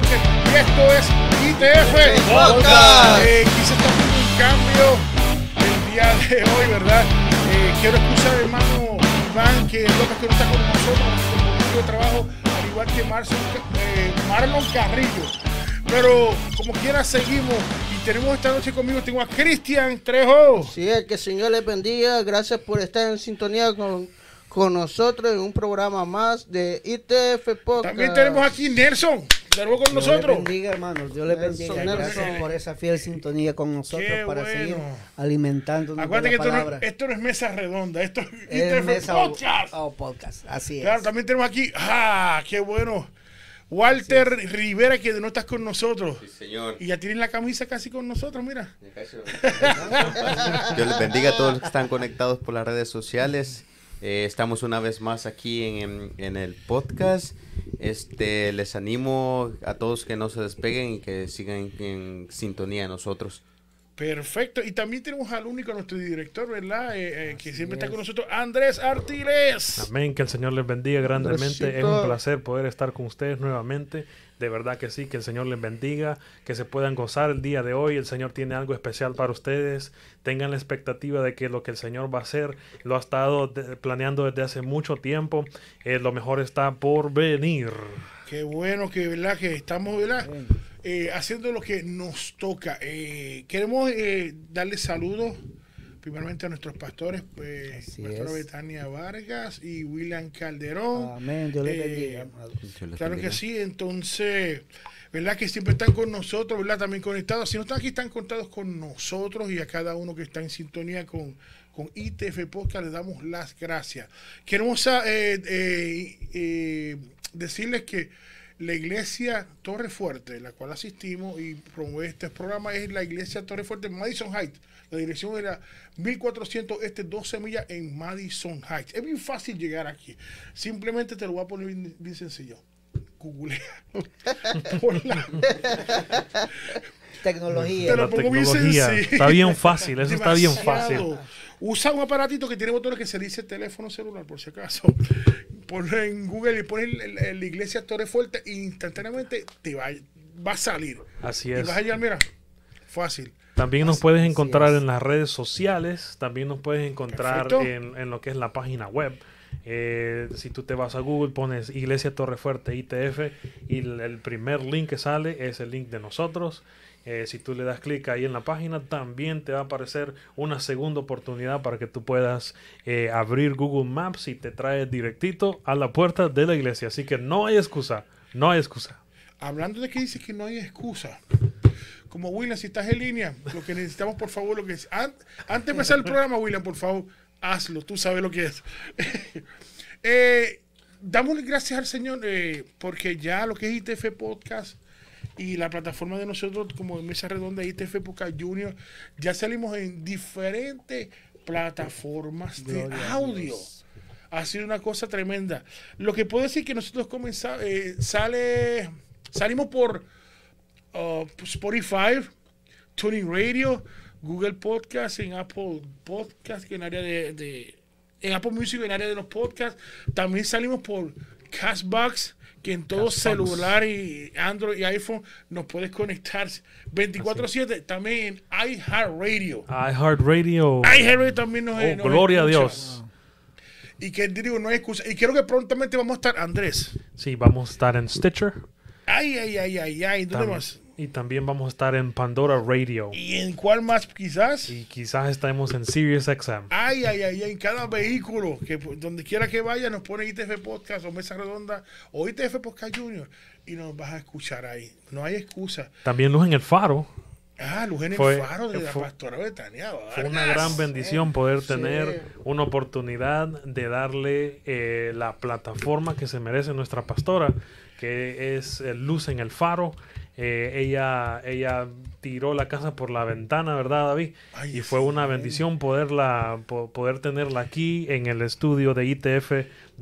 miércoles a las 7 de la noche. Y esto es ITF Podcast. Eh, quise estar haciendo un cambio el día de hoy, ¿verdad? Eh, quiero excusar, hermano Iván, que es lo que no está con nosotros, nuestro compañero de trabajo, al igual que Marcel, eh, Marlon Carrillo. Pero como quiera seguimos y tenemos esta noche conmigo, tengo a Cristian Trejo. Sí, que el Señor les bendiga. Gracias por estar en sintonía con, con nosotros en un programa más de ITF Podcast. También tenemos aquí Nelson, de nuevo con Dios nosotros. les bendiga, hermanos. Dios les Nelson, bendiga. Gracias Nelson. por esa fiel sintonía con nosotros Qué para bueno. seguir alimentándonos Acuérdate de que la esto no, esto no es mesa redonda, esto es mesa Podcast. o, o podcast. Así es. Claro, también tenemos aquí, ah, qué bueno, Walter Rivera, que no estás con nosotros. Sí, señor. Y ya tienen la camisa casi con nosotros, mira. Dios les bendiga a todos los que están conectados por las redes sociales. Eh, estamos una vez más aquí en, en- en el podcast. Este, les animo a todos que no se despeguen y que sigan en sintonía de nosotros. Perfecto. Y también tenemos al único, nuestro director, ¿verdad? Eh, eh, que siempre está con nosotros, Andrés Artiles. Amén, que el Señor les bendiga grandemente. Es un placer poder estar con ustedes nuevamente. De verdad que sí, que el Señor les bendiga, que se puedan gozar el día de hoy. El Señor tiene algo especial para ustedes. Tengan la expectativa de que lo que el Señor va a hacer lo ha estado de- planeando desde hace mucho tiempo. Eh, lo mejor está por venir. Qué bueno que, ¿verdad? Que estamos, ¿verdad? Eh, haciendo lo que nos toca. Eh, queremos eh, darle saludos primeramente a nuestros pastores, pues, pastora es. Betania Vargas y William Calderón. Amén. Dios les Eh, bendiga. Claro que sí, entonces, ¿verdad? Que siempre están con nosotros, ¿verdad? También conectados. Si no están aquí, están conectados con nosotros y a cada uno que está en sintonía con, con ITF Podcast, les damos las gracias. Queremos ah, eh, eh, eh, decirles que la iglesia Torre Fuerte, la cual asistimos y promueve este programa, es la iglesia Torre Fuerte en Madison Heights. La dirección era 1400 este 12 millas en Madison Heights. Es bien fácil llegar aquí. Simplemente te lo voy a poner bien, bien sencillo. Google. Tecnología. Te lo La pongo bien tecnología sencillo. está bien fácil, eso está bien fácil. Usa un aparatito que tiene botones que se dice teléfono celular, por si acaso. Ponle en Google y pones la iglesia Torre Fuerte e instantáneamente te va, va a salir. Así Y es. vas allá, mira, fácil. También nos puedes encontrar en las redes sociales, también nos puedes encontrar en, en lo que es la página web. Eh, si tú te vas a Google, pones Iglesia Torrefuerte ITF y el, el primer link que sale es el link de nosotros. Eh, si tú le das clic ahí en la página, también te va a aparecer una segunda oportunidad para que tú puedas eh, abrir Google Maps y te trae directito a la puerta de la iglesia. Así que no hay excusa, no hay excusa. Hablando de que dices que no hay excusa. Como William, si estás en línea, lo que necesitamos, por favor, lo que es. an- antes de empezar el programa, William, por favor, hazlo. Tú sabes lo que es. eh, damos gracias al Señor eh, porque ya lo que es ITF Podcast y la plataforma de nosotros, como en Mesa Redonda, ITF Podcast Junior, ya salimos en diferentes plataformas de Gloria audio ha sido una cosa tremenda. Lo que puedo decir que nosotros comenzamos, sale, salimos por uh, Spotify, Tuning Radio, Google Podcast, en Apple Podcast, que en área de, de- en Apple Music, en área de los podcasts. También salimos por Castbox, que en todo celular y Android y iPhone nos puedes conectar 24/7. También en iHeartRadio. iHeartRadio. iHeartRadio también nos, Oh, nos gloria a. Dios. Y que digo, no hay excusa. Y creo que prontamente vamos a estar, Andrés. Sí, vamos a estar en Stitcher. Ay, ay, ay, ay, ay. ¿Dónde Tam- más? Y también vamos a estar en Pandora Radio. ¿Y en cuál más quizás? Y quizás estemos en Sirius XM. Ay, ay, ay, ay, en cada vehículo, que donde quiera que vaya, nos pone ITF Podcast o Mesa Redonda o ITF Podcast Junior y nos vas a escuchar ahí. No hay excusa. También Luz en el Faro. Ah, Luz en el Fue- Faro de la fue- Pastora Betania. Fue una gran bendición poder Sí. tener una oportunidad de darle eh, la plataforma que se merece nuestra pastora, que es eh, Luz en el Faro. Eh, ella, ella tiró la casa por la ventana, ¿verdad, David? Ay, y fue sí. una bendición poderla, po- poder tenerla aquí en el estudio de ITF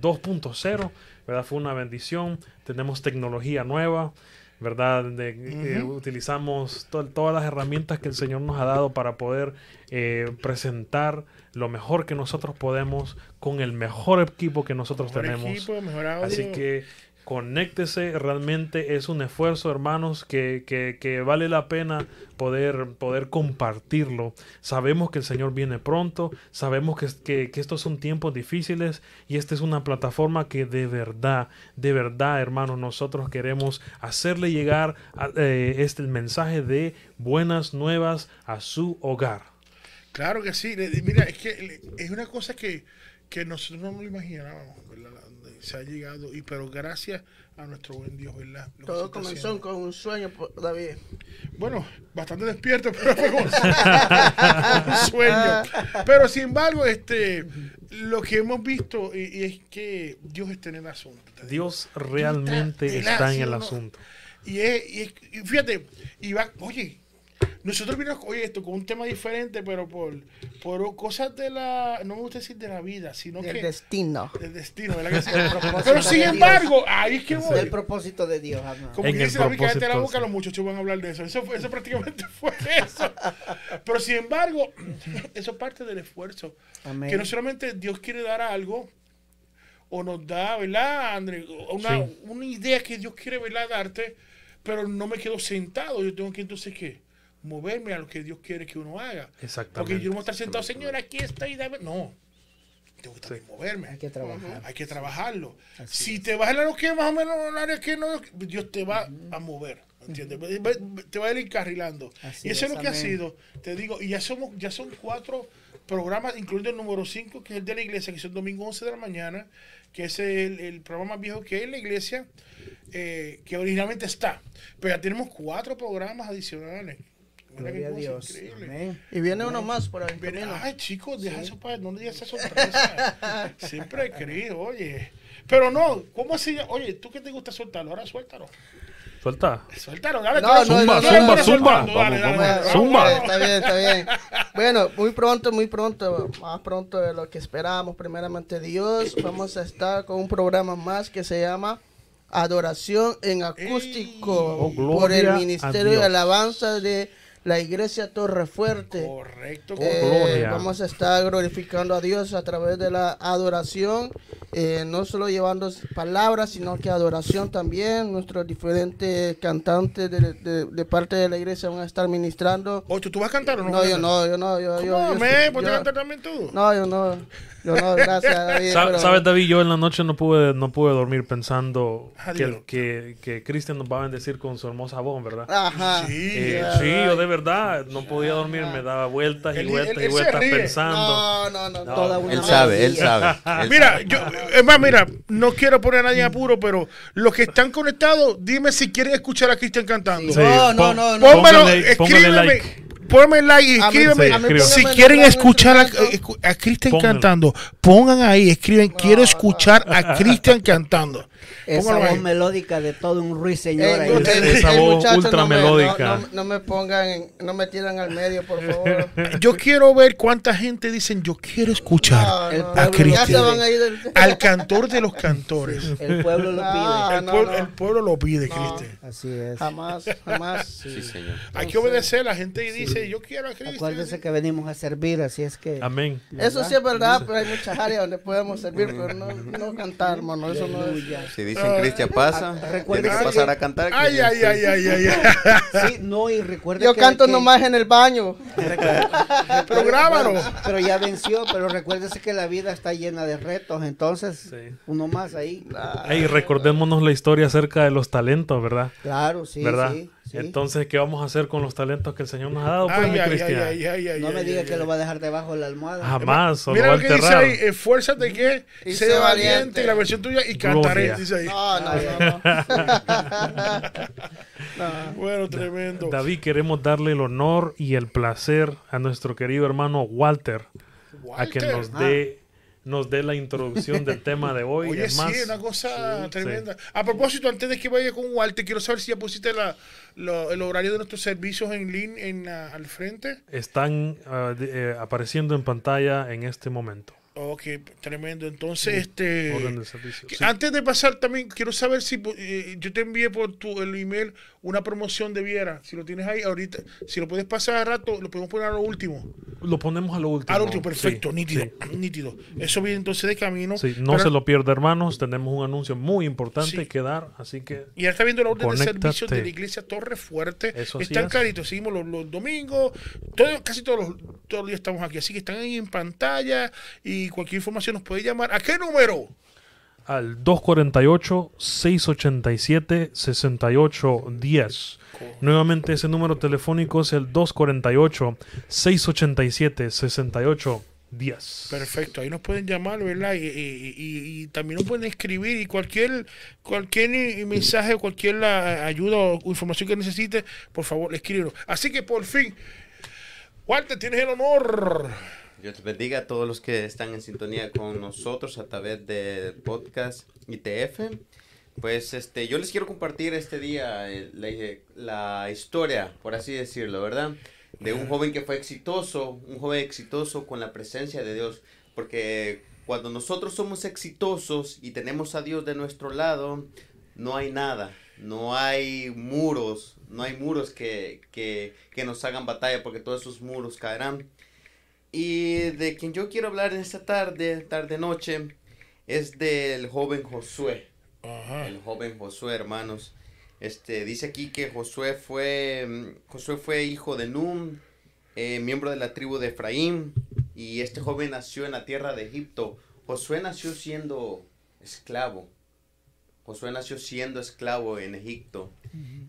2.0, ¿verdad? Fue una bendición. Tenemos tecnología nueva. ¿verdad? De- eh, utilizamos to- todas las herramientas que el Señor nos ha dado para poder eh, presentar lo mejor que nosotros podemos con el mejor equipo que nosotros Mejor tenemos. equipo, mejor audio. Así que conéctese, realmente es un esfuerzo, hermanos, que, que- vale la pena poder, poder compartirlo. Sabemos que el Señor viene pronto, sabemos que, que, estos son tiempos difíciles y esta es una plataforma que de verdad, de verdad, hermanos, nosotros queremos hacerle llegar eh, este mensaje de buenas nuevas a su hogar. Claro que sí. Mira, es que es una cosa que, que nosotros no nos imaginábamos, ¿verdad? Se ha llegado, y pero gracias a nuestro buen Dios, ¿verdad? Lo Todo comenzó haciendo. con un sueño, David. Bueno, bastante despierto, pero fue como un sueño. Pero sin embargo, este, lo que hemos visto y, y es que Dios está en el asunto. Dios realmente está en el asunto. Y, es, y, es- y fíjate, y va, oye, nosotros vinimos, oye, esto con un tema diferente, pero por, por cosas de la, no me gusta decir de la vida, sino que destino. del destino, ¿verdad que sí? El propósito Pero de sin Dios. embargo, ahí es que Es voy. el propósito de Dios, hermano. Como En que dice David, cállate la propósito, boca, los muchachos van a hablar de eso. Eso, fue- eso prácticamente fue eso. Pero sin embargo, eso es parte del esfuerzo. Amén. Que no solamente Dios quiere dar algo, o nos da, ¿verdad, André? Una, Sí. una idea que Dios quiere, ¿verdad?, darte, pero no me quedo sentado. Yo tengo que entonces, ¿qué? Moverme a lo que Dios quiere que uno haga. Porque Exactamente. yo no voy a estar sentado, Señor, aquí estoy, dame. No. Tengo que también moverme. Hay que trabajar. Hay que trabajarlo. Así si te vas a lo que más o menos área que no, Dios te va a mover. ¿Entiendes? Te va a ir encarrilando. Así y eso es, es, lo que ha sido. Te digo, y ya somos, ya son cuatro programas, incluyendo el número cinco, que es el de la iglesia, que es el domingo 11 de la mañana, que es el, el programa más viejo que hay en la iglesia, eh, que originalmente está. Pero ya tenemos cuatro programas adicionales. Gloria a Dios. Amén. Y viene uno más por ahí. Camino. Ay, chicos, deja eso para no digas esa sorpresa. Siempre he querido, oye. Pero no, ¿cómo así? Oye, ¿tú qué te gusta soltarlo? Ahora suéltalo. Suelta. Suéltalo, dale. No, eres- no, tú no, zumba, zumba. dale, dale, dale, Zumba. Está bien, está bien. Bueno, muy pronto, muy pronto, más pronto de lo que esperábamos, primeramente Dios, vamos a estar con un programa más que se llama Adoración en Acústico Oh, por el Ministerio de. Alabanza de la Iglesia Torre Fuerte. Correcto. Eh, vamos a estar glorificando a Dios a través de la adoración, eh, no solo llevando palabras, sino que adoración también. Nuestros diferentes cantantes de, de- de parte de la iglesia van a estar ministrando. Oye, ¿tú vas a cantar o no? No, yo no, yo no, yo, yo, ¿Cómo, yo- me? ¿Pues te yo- cantar también tú? no, yo no, yo no, gracias David. Sa- pero- ¿Sabes, David? Yo en la noche no pude, no pude dormir pensando Ah, que, que, que Cristian nos va a bendecir con su hermosa voz, ¿verdad? Ajá. Sí. Eh, sí, yo de verdad no podía dormir, me daba vueltas y vueltas él- y él vueltas pensando. No, no, no, no. Toda una Él sabe, él sabe. él Mira, sabe. yo, es más, mira, no quiero poner a nadie en apuro, pero los que están conectados, dime si quieren escuchar a Cristian cantando. Sí, No, no, no, no. Pónmelo, escríbeme, like. Ponme like escríbeme. sí, escriba. si quieren escuchar a, instrumento. a Cristian cantando, pongan ahí, escriben, quiero no. escuchar a Cristian cantando. Esa voz melódica de todo un ruiseñor Eh, ahí. usted- Esa ese voz muchacho ultra no me- no- melódica. No, no me pongan, no me tiran al medio, por favor. Yo quiero ver cuánta gente dicen, yo quiero escuchar No, El Cristian. a del- al cantor de los cantores. El pueblo lo Ah, pide. El, no, pueblo, no. el pueblo lo pide, No. Cristian. Así es. Jamás, jamás. Sí, señor. Hay que obedecer. La gente dice, yo quiero a Cristian. Acuérdese que venimos a servir, así es que. Amén. Eso sí es verdad, pero hay muchas áreas donde podemos servir, pero no, no cantar, hermano. Eso no es. Si dicen Cristian pasa, tiene recuérdese que pasar a cantar. Ay, ay, ay, ay, ay, ay. Sí, no, y recuerda Yo que- canto que- nomás en el baño. Pero grábalo. Pero ya venció, pero recuérdese que la vida está llena de retos, entonces Sí. uno más ahí. Ey, recordémonos la historia acerca de los talentos, ¿verdad? Claro, sí, ¿Verdad? sí, sí. Entonces, ¿qué vamos a hacer con los talentos que el Señor nos ha dado? Pues, Ay, mi ay, ay, ay, ay, ay, no ay, me ay, diga ay, que ay. lo va a dejar debajo de la almohada. Jamás, o lo va Mira a lo que dice ahí, esfuérzate que Y sé valiente, valiente. y la versión tuya y cantaré, dice ahí. No, no, no. no. Bueno, tremendo. David, queremos darle el honor y el placer a nuestro querido hermano Walter, a que Walter. nos dé nos dé la introducción del tema de hoy. Oye, es más, sí, una cosa tremenda. A propósito, antes de que vaya con Walter, quiero saber si ya pusiste la, lo- el horario de nuestros servicios en línea en, la- al frente. están ah, de- eh, apareciendo en pantalla en este momento. Ok, tremendo. Entonces, este... Orden de servicio. que Sí. Antes de pasar también, quiero saber si eh, yo te envié por tu el email una promoción de Viera. Si lo tienes ahí ahorita, si lo puedes pasar a rato, lo podemos poner a lo último. Lo ponemos a lo último. A lo último, perfecto, Sí, nítido, sí. nítido. Eso viene entonces de camino. Sí, no Pero- se lo pierda, hermanos. Tenemos un anuncio muy importante que dar, así que Y ya está viendo la orden de Conéctate. servicio de la iglesia Torre Fuerte. Eso sí están es. claritos, seguimos los, los domingos, todo- casi todos los, todos los días estamos aquí. Así que están ahí en pantalla y cualquier información nos puede llamar. ¿A qué número? Al 248-687-6810. Nuevamente ese número telefónico es el 248-687-6810. Perfecto, ahí nos pueden llamar, ¿verdad? Y, también nos pueden escribir y cualquier cualquier mensaje cualquier ayuda o información que necesite, por favor, escríbenos. Así que por fin, Walter, tienes el honor. Dios bendiga a todos los que están en sintonía con nosotros a través del podcast ITF. Pues este, yo les quiero compartir este día eh, la, la historia, por así decirlo, ¿verdad? De un joven que fue exitoso, un joven exitoso con la presencia de Dios. Porque cuando nosotros somos exitosos y tenemos a Dios de nuestro lado, no hay nada, no hay muros, no hay muros que, que, que nos hagan batalla porque todos esos muros caerán. Y de quien yo quiero hablar en esta tarde, tarde noche, es del joven Josué. Ajá. El joven Josué, hermanos. Este, dice aquí que Josué fue, mm, Josué fue hijo de Num, eh, miembro de la tribu de Efraín, y este joven nació en la tierra de Egipto. Josué nació siendo esclavo. Josué nació siendo esclavo en Egipto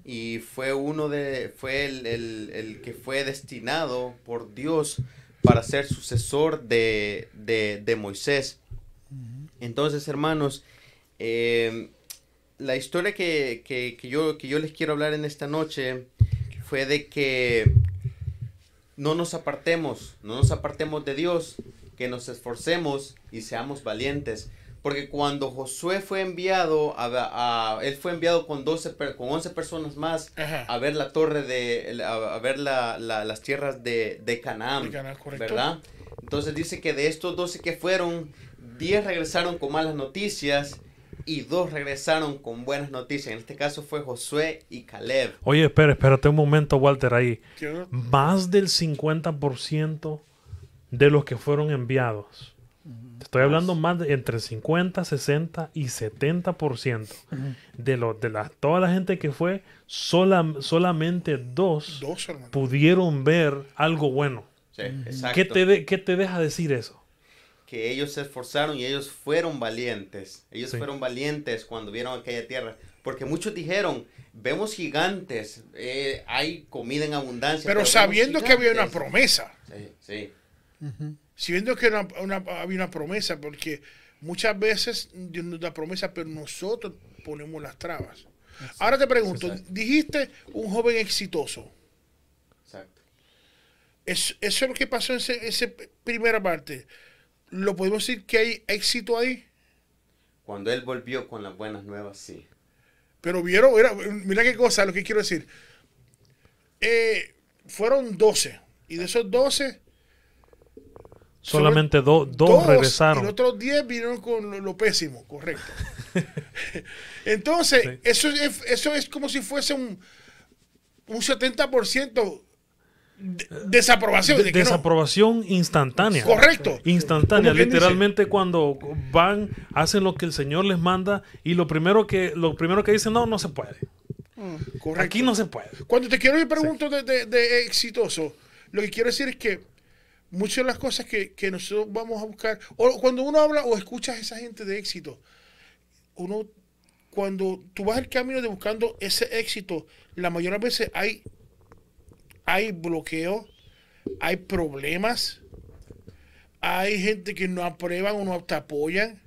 y fue uno de fue el, el- el que fue destinado por Dios para ser sucesor de, de- de Moisés. Entonces, hermanos, eh, la historia que, que- que yo, que yo les quiero hablar en esta noche fue de que no nos apartemos, no nos apartemos de Dios, que nos esforcemos y seamos valientes. Porque cuando Josué fue enviado, a, a- él fue enviado con, 12, per- con 11 personas más Ajá. a ver la torre de, a, a ver la- la- las tierras de, de Canaán. ¿verdad? Entonces dice que de estos 12 que fueron, 10 regresaron con malas noticias y dos regresaron con buenas noticias. En este caso fue Josué y Caleb. Oye, espera, espérate un momento, Walter, ahí. Más del 50% de los que fueron enviados. Te estoy hablando más de entre 50, 60 y 70% de, lo, de la, toda la gente que fue, sola, solamente dos pudieron ver algo bueno. Sí, exacto. ¿Qué te, de- ¿Qué te deja decir eso? que ellos se esforzaron y ellos fueron valientes. Ellos Sí. fueron valientes cuando vieron aquella tierra. Porque muchos dijeron, vemos gigantes, eh, hay comida en abundancia. Pero sabiendo que había una gigantes". promesa. Sí, sí. Sabiendo que una- una- había una promesa, porque muchas veces Dios nos da promesa, pero nosotros ponemos las trabas. Ahora te pregunto, Exacto. dijiste un joven exitoso. Exacto. Es- eso es lo que pasó en ese- esa primera parte. ¿Lo podemos decir que hay éxito ahí? Cuando él volvió con las buenas nuevas, sí. Pero vieron, mira, mira qué cosa, lo que quiero decir. Eh, fueron 12. Y de esos 12, Solamente do- dos dos, Y regresaron. los otros 10 vinieron con lo, lo pésimo, correcto. Entonces, Sí. eso, es, eso es como si fuese un, un 70% de- desaprobación. De- de que no. desaprobación instantánea. Correcto. Instantánea. Dice. Literalmente cuando van, hacen lo que el Señor les manda y lo primero que, lo primero que dicen, no, no se puede. Correcto. Aquí no se puede. Cuando te quiero y pregunto de- de exitoso, lo que quiero decir es que muchas de las cosas que, que nosotros vamos a buscar, o cuando uno habla o escuchas a esa gente de éxito, uno, cuando tú vas el camino de buscando ese éxito, la mayoría de veces hay, hay bloqueo, hay problemas, hay gente que no aprueban o no te apoyan,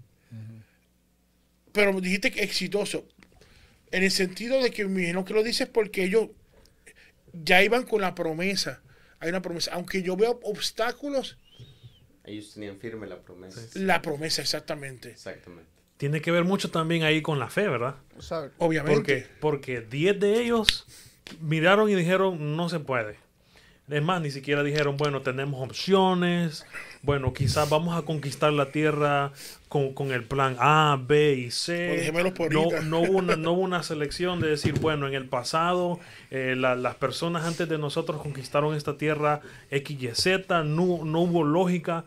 pero dijiste que exitoso. En el sentido de que me imagino que lo dices porque ellos ya iban con la promesa. Hay una promesa. Aunque yo veo obstáculos, Ellos tenían firme la promesa. la promesa exactamente. Exactamente. Tiene que ver mucho también ahí con la fe, ¿verdad? Exacto. Obviamente. Porque, porque 10 de ellos miraron y dijeron, no se puede. Es más, ni siquiera dijeron, bueno, tenemos opciones, bueno, quizás vamos a conquistar la tierra con, con el plan A, B y C. por No, no, hubo una, no hubo una selección de decir, bueno, en el pasado eh, la- las personas antes de nosotros conquistaron esta tierra X, Y, Z, no, no hubo lógica.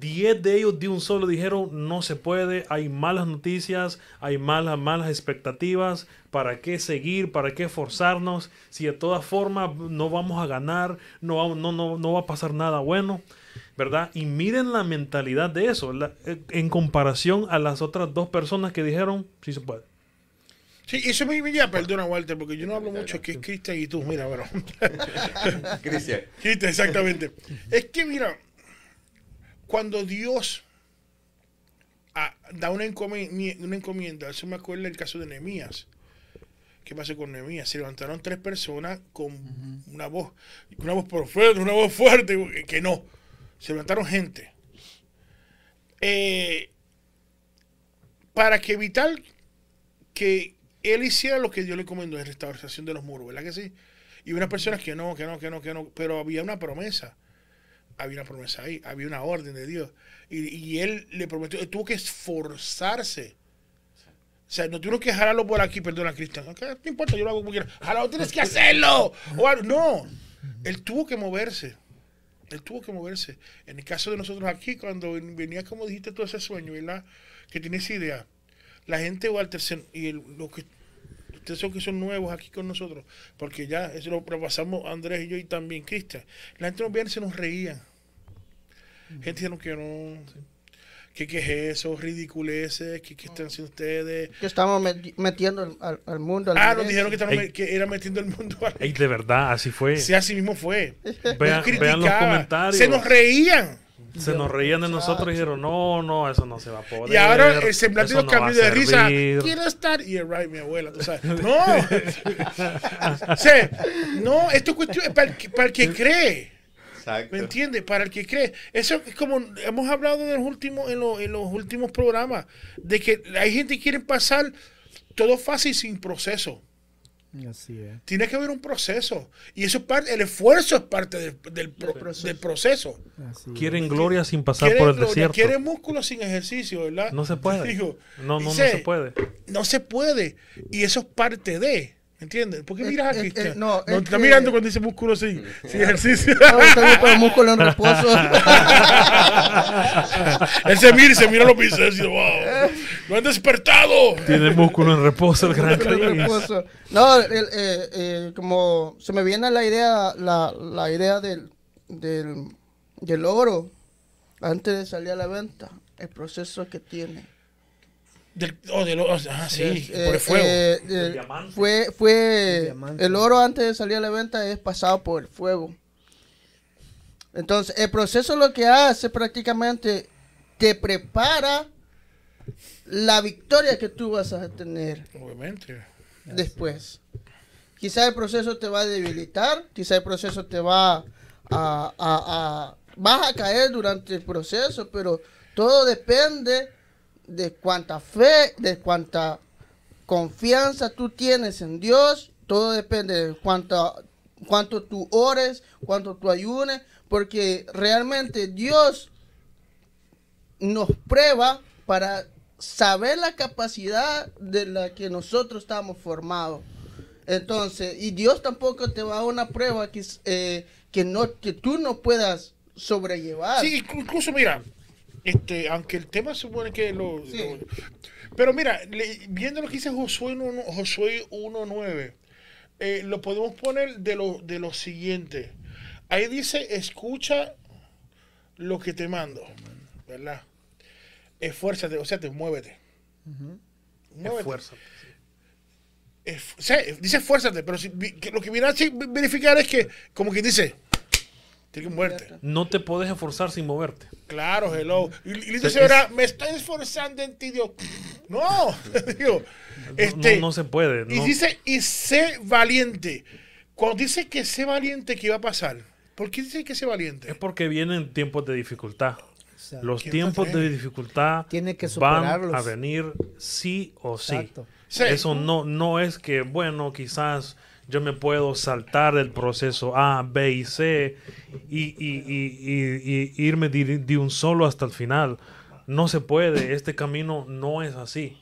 Diez de ellos de un solo dijeron, no se puede, hay malas noticias, hay malas, malas expectativas, ¿para qué seguir? ¿Para qué forzarnos? Si de todas formas no vamos a ganar, no, no, no, no va a pasar nada bueno. ¿Verdad? Y miren la mentalidad de eso, la- eh, en comparación a las otras dos personas que dijeron, sí se puede. Sí, eso me, ya perdona, Walter, porque yo no hablo mucho, que es Cristian y tú, mira, bueno. Cristian. Cristian, exactamente. Es que, mira, cuando Dios ah, da una encomienda, una encomienda, eso me acuerda el caso de Nehemías. ¿Qué pasó con Nehemías? Se levantaron tres personas con una voz, una voz por fuerte, una voz fuerte, que no. Se levantaron gente. Eh, para que evitar que él hiciera lo que Dios le encomendó, la restauración de los muros, ¿verdad que sí? Y unas personas que no, que no, que no, que no, pero había una promesa. Había una promesa ahí, había una orden de Dios. Y, y él le prometió, él tuvo que esforzarse. O sea, no tuvieron que jalarlo por aquí, perdona, Cristian. No importa, yo lo hago como quiera. Jalado, tienes que hacerlo. O. No, él tuvo que moverse. Él tuvo que moverse. En el caso de nosotros aquí, cuando venía, como dijiste tú, ese sueño, ¿verdad? Que tienes idea. La gente, Walter, y el- lo que ustedes son que son nuevos aquí con nosotros, porque ya eso lo pasamos Andrés y yo y también Cristian. La gente nos veía y se nos reían. Gente que no, qué es eso, ridiculeces, que qué están haciendo ustedes. Que estamos meti- metiendo al, al- al mundo. al Ah, nos dijeron que, Ey. que era metiendo el mundo a Ey, de verdad, así fue. Sí, así mismo fue. Vean, vean los comentarios. Se nos reían. Se nos reían de nosotros y dijeron, no, no, eso no se va a poder. Y ahora el semblante no a cambió de risa. servir". Quiero estar. Y es right, mi abuela, tú sabes. No. O sea, no, esto es cuestión para el para el que cree. Exacto. ¿Me entiendes? Para el que cree. Eso es como hemos hablado en los últimos, en los, en los últimos programas, de que hay gente que quiere pasar todo fácil sin proceso. Así es. Tiene que haber un proceso. Y eso es parte, el esfuerzo es parte del, del pro- proceso. del. Quieren gloria sin pasar por el gloria, desierto. quiere músculo sin ejercicio, ¿verdad? No se puede. Digo, No, no, no se puede. No se puede. Y eso es parte de. ¿Me entiendes? ¿Por qué Eh, miras a eh, Cristian? eh, no, no es está que- mirando cuando dice músculo sin, sin ejercicio. El músculo en reposo. Él se mira y se mira los pisos y dice, wow, lo han despertado. Tiene músculo en reposo el gran en reposo. No, el- eh, eh, como se me viene la idea, la, la idea del, del, del oro antes de salir a la venta, el proceso que tiene. Del, oh, de lo- ah, sí, Es, por eh, el fuego. eh, El eh, diamante. fue, fue El diamante. el oro antes de salir a la venta es pasado por el fuego. Entonces, el proceso lo que hace prácticamente te prepara la victoria que tú vas a tener Obviamente. después. Quizá el proceso te va a debilitar, quizá el proceso te va a, a- a- vas a caer durante el proceso, pero todo depende de cuánta fe, de cuánta confianza tú tienes en Dios, todo depende de cuánta, cuánto tú ores, cuánto tú ayunes, porque realmente Dios nos prueba para saber la capacidad de la que nosotros estamos formados. Entonces, y Dios tampoco te va a una prueba que, eh, que, no, que tú no puedas sobrellevar. Sí, inclu- incluso mira, este, aunque el tema supone que lo, Sí. lo- pero mira, le- viendo lo que dice Josué 1, Josué 1.9, eh, lo podemos poner de lo, de lo siguiente. Ahí dice, escucha lo que te mando, ¿verdad? Esfuérzate, o sea, te muévete. Muévete. Esfuérzate. Es- o sea, dice esfuérzate, pero si- que lo que viene a verificar es que, como quien dice, tiene que moverte. No te puedes esforzar sin moverte. Claro, hello. Y, y dice, señora, me estoy esforzando en ti, Dios. No, digo, este, no, no se puede. y no. dice, y sé valiente. Cuando dice que sé valiente, ¿qué va a pasar? ¿Por qué dice que sé valiente? Es porque vienen tiempos de dificultad. Exacto. Los ¿Quién tiempos de dificultad Tiene que van a venir sí o sí. Exacto. Sí. Eso no, no es que, bueno, quizás yo me puedo saltar el proceso A, B y C y, y- y- y- y irme de, de un solo hasta el final. No se puede, este camino no es así.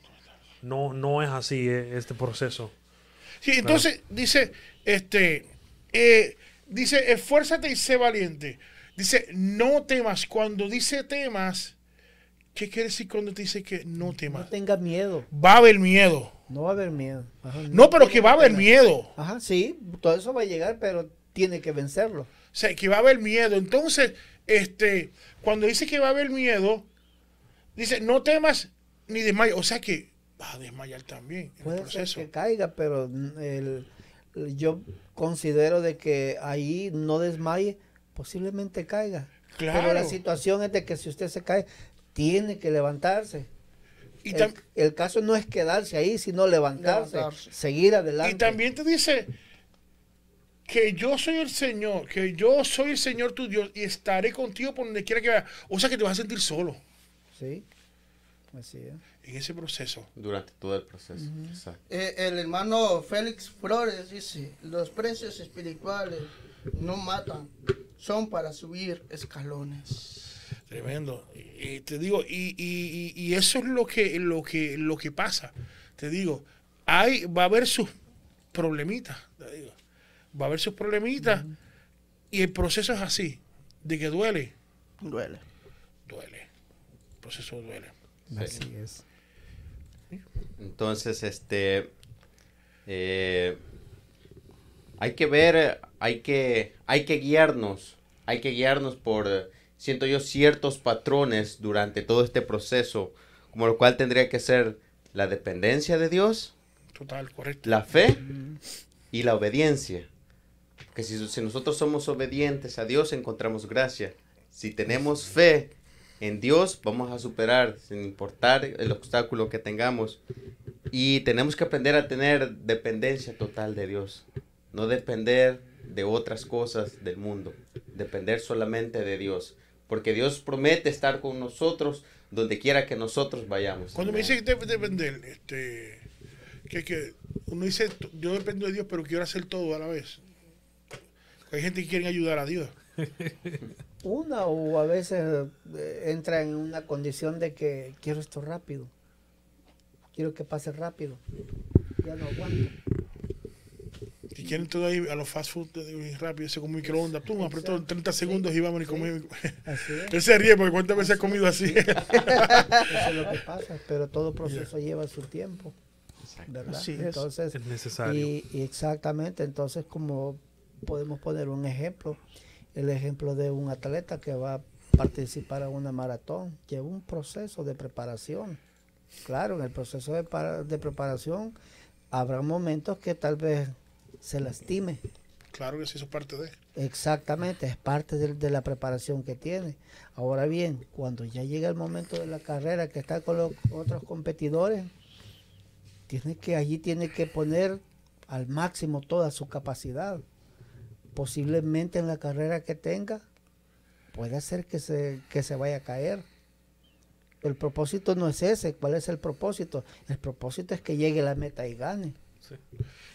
No, no es así eh, este proceso. Sí, entonces dice, este, eh, dice, esfuérzate y sé valiente. Dice, no temas. Cuando dice temas, ¿qué quiere decir cuando te dice que no No temas? tenga miedo. Va a haber miedo. No va a haber miedo. Ajá, No, pero que va a haber miedo. Ajá, sí, todo eso va a llegar, pero tiene que vencerlo. O sea, que va a haber miedo. Entonces, este, cuando dice que va a haber miedo, dice, no temas ni desmayes. O sea que va a desmayar también en el Puede ser proceso. que caiga, pero el- el- yo considero de que ahí no desmaye, posiblemente caiga. Pero la Claro. situación es de que si usted se cae, tiene que levantarse. Y, El, caso no es quedarse ahí, sino levantarse, Levantarse. seguir adelante. y también te dice que yo soy el Señor, que yo soy el Señor tu Dios y estaré contigo por donde quiera que vayas. O sea que te vas a sentir solo Sí, así es. en ese proceso. Durante todo el proceso. Exacto. Eh, el hermano Félix Flores dice, los precios espirituales no matan, son para subir escalones. Tremendo. Y, y te digo, y, y- y- eso es lo que, lo que, lo que pasa. Te digo, hay, va a haber sus problemitas. te digo. Va a haber sus problemitas. Y el proceso es así. De que duele, Duele. duele. El proceso duele. Así es. Entonces, este, eh, hay que ver, hay que, hay que guiarnos, hay que guiarnos por, eh, siento yo, ciertos patrones durante todo este proceso, como lo cual tendría que ser la dependencia de Dios, Total, correcto. la fe y la obediencia. Que si, si nosotros somos obedientes a Dios, encontramos gracia. Si tenemos fe en Dios, vamos a superar, sin importar el obstáculo que tengamos. Y tenemos que aprender a tener dependencia total de Dios. No depender de otras cosas del mundo. Depender solamente de Dios. Porque Dios promete estar con nosotros donde quiera que nosotros vayamos. Cuando me dice que debe depender, este, que, que uno dice, yo dependo de Dios, pero quiero hacer todo a la vez. Hay gente que quiere ayudar a Dios. Una o a veces eh, entra en una condición de que quiero esto rápido. Quiero que pase rápido. Ya no aguanto. Quieren todo ahí a los fast food rápido, ese con microondas. Tú apretó en 30 segundos y vamos. Así es. Él se ríe porque cuántas veces ha comido así. Eso es lo que pasa, pero todo proceso lleva su tiempo, ¿verdad? Es. Entonces, Es necesario. y, y exactamente, entonces como podemos poner un ejemplo, el ejemplo de un atleta que va a participar en una maratón, lleva un proceso de preparación. Claro, en el proceso de, para- de preparación habrá momentos que tal vez se lastime. claro que sí, eso es parte de. Exactamente, es parte de, de la preparación que tiene. Ahora bien, cuando ya llega el momento de la carrera que está con los otros competidores, tiene que allí tiene que poner al máximo toda su capacidad. Posiblemente en la carrera que tenga puede ser que se que se vaya a caer. El propósito no es ese. ¿Cuál es el propósito? El propósito es que llegue a la meta y gane. Sí.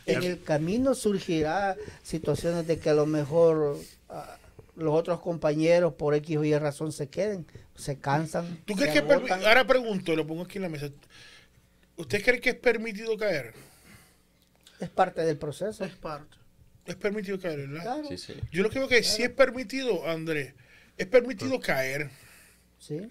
En el camino surgirá situaciones de que a lo mejor ah, los otros compañeros por X o Y razón se queden, se cansan. ¿Tú crees que. Ahora pregunto, lo pongo aquí en la mesa. ¿Usted cree que es permitido caer? es parte del proceso? Es parte. Es permitido caer, ¿verdad? Claro, Sí, sí. Yo lo que veo que sí es permitido, Andrés. Es permitido caer, sí,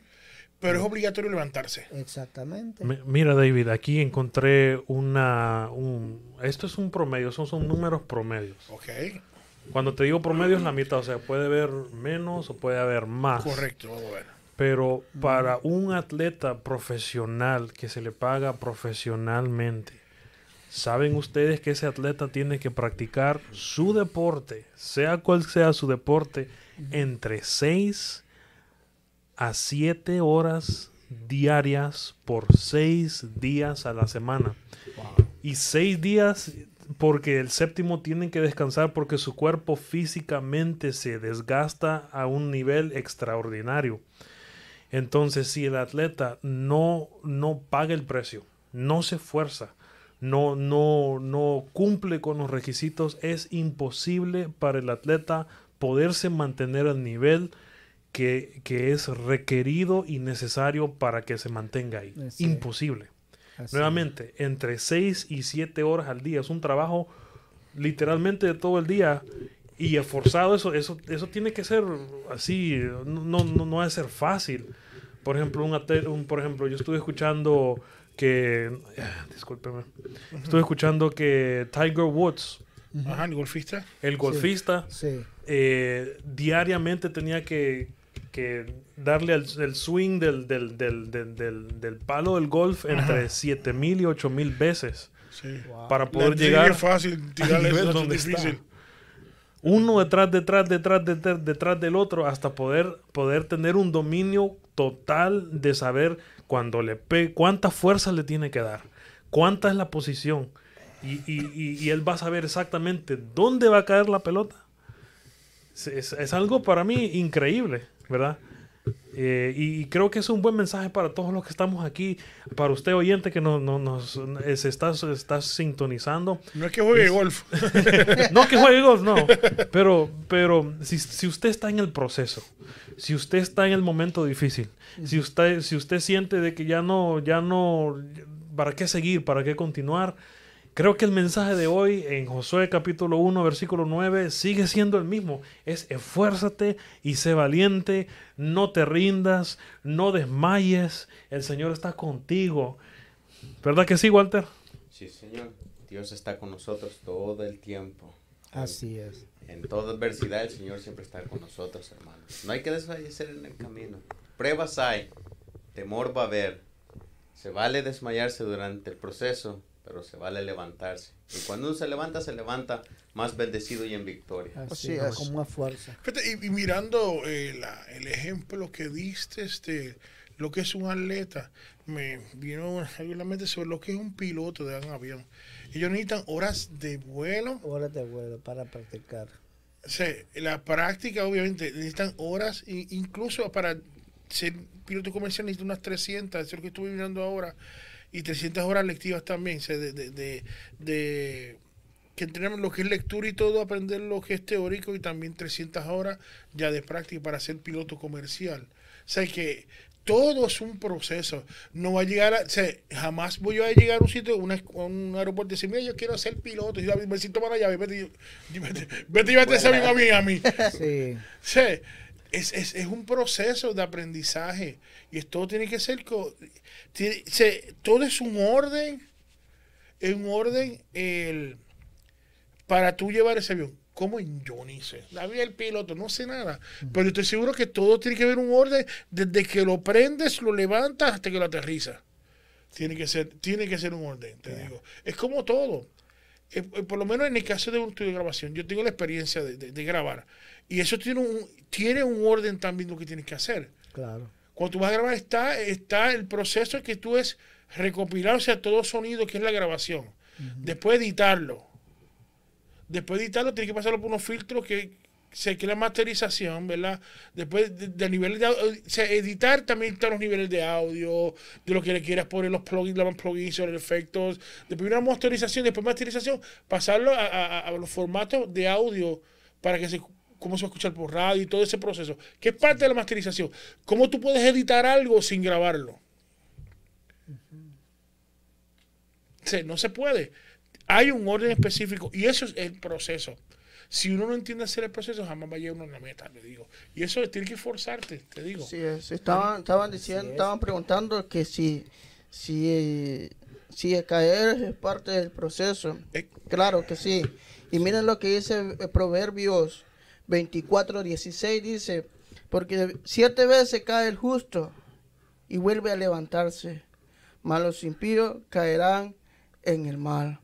pero es obligatorio levantarse. exactamente. Mi- Mira, David, aquí encontré una. Un, esto es un promedio, son, son números promedios. Ok, Cuando te digo promedio es la mitad, o sea, puede haber menos o puede haber más. correcto, vamos a ver. Pero para un atleta profesional que se le paga profesionalmente, ¿saben ustedes que ese atleta tiene que practicar su deporte, sea cual sea su deporte, entre 6 a 7 horas diarias por 6 días a la semana? Y 6 días porque el séptimo tienen que descansar porque su cuerpo físicamente se desgasta a un nivel extraordinario. Entonces, si el atleta no, no paga el precio, no se esfuerza, no, no, no cumple con los requisitos, es imposible para el atleta poderse mantener al nivel que, que es requerido y necesario para que se mantenga ahí. Imposible. Así Nuevamente, entre 6 y 7 horas al día. Es un trabajo literalmente de todo el día y esforzado. Eso, eso, eso tiene que ser así. No, no, no debe ser fácil. Por ejemplo, un, un- por ejemplo, yo estuve escuchando que. ah, Discúlpeme. Estuve escuchando que Tiger Woods, Ajá, ni golfista. el golfista, Sí, eh, diariamente tenía que, que darle el, el swing del, del, del, del, del- del palo del golf entre 7000 y 8000 veces Sí. para poder llegar es fácil tirarle nivel eso, es donde difícil. está. uno detrás, detrás, detrás, detrás, detrás del otro hasta poder, poder tener un dominio total de saber cuando le pe cuánta fuerza le tiene que dar, cuánta es la posición y, y- y- y él va a saber exactamente dónde va a caer la pelota. Es, es- es algo para mí increíble, ¿verdad? Eh, y, creo que es un buen mensaje para todos los que estamos aquí, para usted oyente que no, no- nos eh, se está, se está sintonizando. No es que juegue golf. No que juegue golf, no. Pero, pero si, si usted está en el proceso, si usted está en el momento difícil, si usted, si usted siente de que ya no, ya no, ¿para qué seguir? ¿Para qué continuar? Creo que el mensaje de hoy en Josué capítulo 1, versículo 9, sigue siendo el mismo. Es esfuérzate y sé valiente, no te rindas, no desmayes, el Señor está contigo. ¿Verdad que sí, Walter? Sí, Señor. Dios está con nosotros todo el tiempo. así es. En toda adversidad el Señor siempre está con nosotros, hermanos. No hay que desfallecer en el camino. Pruebas hay, temor va a haber. Se vale desmayarse durante el proceso, pero se vale levantarse. Y cuando uno se levanta, se levanta más bendecido y en victoria. Así Así es, como una fuerza. Fíjate, y, y mirando eh, la- el ejemplo que diste, este, lo que es un atleta, me vino en la mente sobre lo que es un piloto de un avión. Ellos necesitan horas de vuelo. Horas de vuelo para practicar. O sea, la práctica, obviamente, necesitan horas, e incluso para ser piloto comercial necesitan unas 300, eso es lo que estuve mirando ahora, y 300 horas lectivas también, de, de, de- de- que entrenamos lo que es lectura y todo, aprender lo que es teórico y también 300 horas ya de práctica para ser piloto comercial. O sea, que todo es un proceso. No va a llegar a, o sea, jamás voy a llegar a un sitio, una- a un aeropuerto y decir, mira, yo quiero ser piloto. Y yo, me siento para allá, vete, y- vete, vete avión a mí, a mí. Sí, Sí, es, es, es un proceso de aprendizaje y esto tiene que ser, co- tiene- se- todo es un orden, es un orden el, para tú llevar ese avión. Como en yo ni sé, David el piloto, no sé nada, pero estoy seguro que todo tiene que haber un orden desde que lo prendes, lo levantas hasta que lo aterrizas. Tiene que ser, tiene que ser un orden, te digo. Es como todo. Eh, eh, por lo menos en el caso de un estudio de grabación, yo tengo la experiencia de, de- de grabar. Y eso tiene un, tiene un orden también lo que tienes que hacer. claro. Cuando tú vas a grabar está, está el proceso que tú es recopilar, o sea, todo sonido que es la grabación. Después editarlo. Después de editarlo tienes que pasarlo por unos filtros que se crea masterización, ¿verdad? Después de, de niveles de audio, o sea, editar también están los niveles de audio, de lo que le quieras poner, los plugins, los plugins, los efectos. Después una masterización, después masterización, pasarlo a, a- a los formatos de audio para que se cómo se va a escuchar por radio y todo ese proceso, que es parte de la masterización. ¿Cómo tú puedes editar algo sin grabarlo? No se puede. Hay un orden específico y eso es el proceso. Si uno no entiende hacer el proceso, jamás va a llegar uno a la meta, le digo. Y eso tiene que forzarte, te digo. Sí, es. Estaban, estaban diciendo, es. estaban preguntando que si, si, si el caer es parte del proceso. Eh. Claro que sí. Y miren lo que dice eh, Proverbios 24, 16, dice, porque siete veces cae el justo y vuelve a levantarse, mas los impíos caerán en el mal.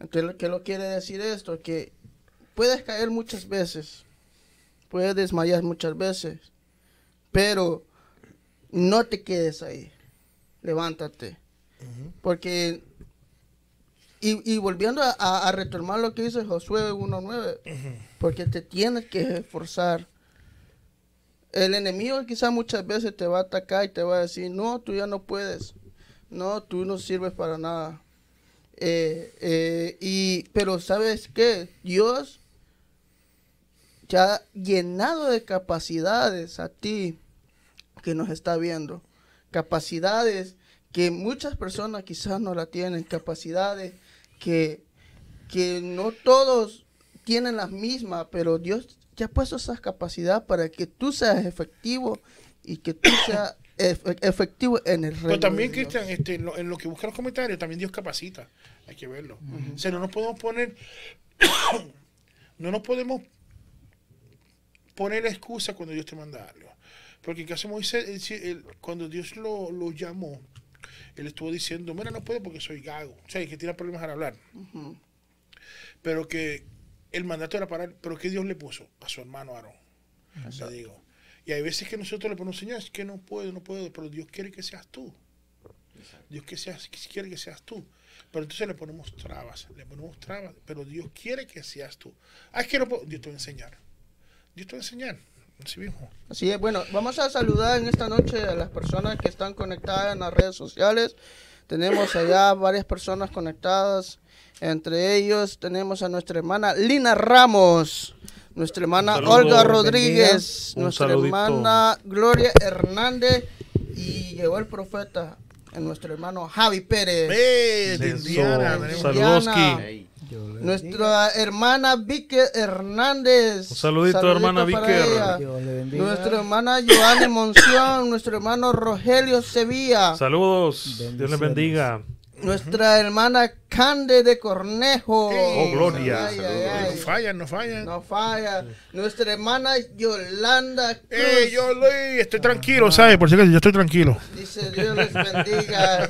Entonces, ¿qué lo quiere decir esto? Que puedes caer muchas veces, puedes desmayar muchas veces, pero no te quedes ahí. Levántate. Porque, y, y volviendo a, a- retomar lo que dice Josué 1.9, porque te tienes que esforzar. El enemigo quizás muchas veces te va a atacar y te va a decir, no, tú ya no puedes. No, tú no sirves para nada. Eh, eh, y, pero sabes qué, Dios te ha llenado de capacidades a ti que nos está viendo. Capacidades que muchas personas quizás no la tienen. Capacidades que, que no todos tienen las mismas, pero Dios te ha puesto esas capacidades para que tú seas efectivo y que tú seas efe- efectivo en el reino. Pero también. Cristian, este, en, lo, en lo que buscan los comentarios, también Dios capacita. Hay que verlo. O sea, no nos podemos poner. no nos podemos poner excusa cuando Dios te manda algo. Porque en caso de Moisés, cuando Dios lo, lo llamó, él estuvo diciendo: Mira, no puedo porque soy gago. O sea, que tiene problemas al hablar. Pero que el mandato era para él. Pero que Dios le puso a su hermano Aarón. Le digo. Y hay veces que nosotros le ponemos, Señor, es que no puedo, no puedo, pero Dios quiere que seas tú. Dios que seas, quiere que seas tú. Pero entonces le ponemos trabas, le ponemos trabas, pero Dios quiere que seas tú. Ah, es que no puedo, Dios te va a enseñar. Dios te va a enseñar. Así mismo. Así es, bueno, vamos a saludar en esta noche a las personas que están conectadas en las redes sociales. Tenemos allá varias personas conectadas. Entre ellos tenemos a nuestra hermana Lina Ramos, nuestra hermana saludo. Olga. Rodríguez, nuestra saludito. hermana Gloria Hernández y llegó el profeta, nuestro hermano Javi Pérez. De Eso. Indiana. Nuestra hermana Vicky Hernández. Un saludito, hermana bendiga. Nuestra hermana Joanny Monción, nuestro hermano Rogelio Sevilla, Saludos. Dios les bendiga. nuestra hermana Cande de Cornejo. Oh, gloria. Ay, ay, No fallan, no fallan. No falla. Nuestra hermana Yolanda Cruz. ¡Eh, yo! Estoy tranquilo, ¿sabes? Por si acaso, yo estoy tranquilo. Dice Dios les bendiga.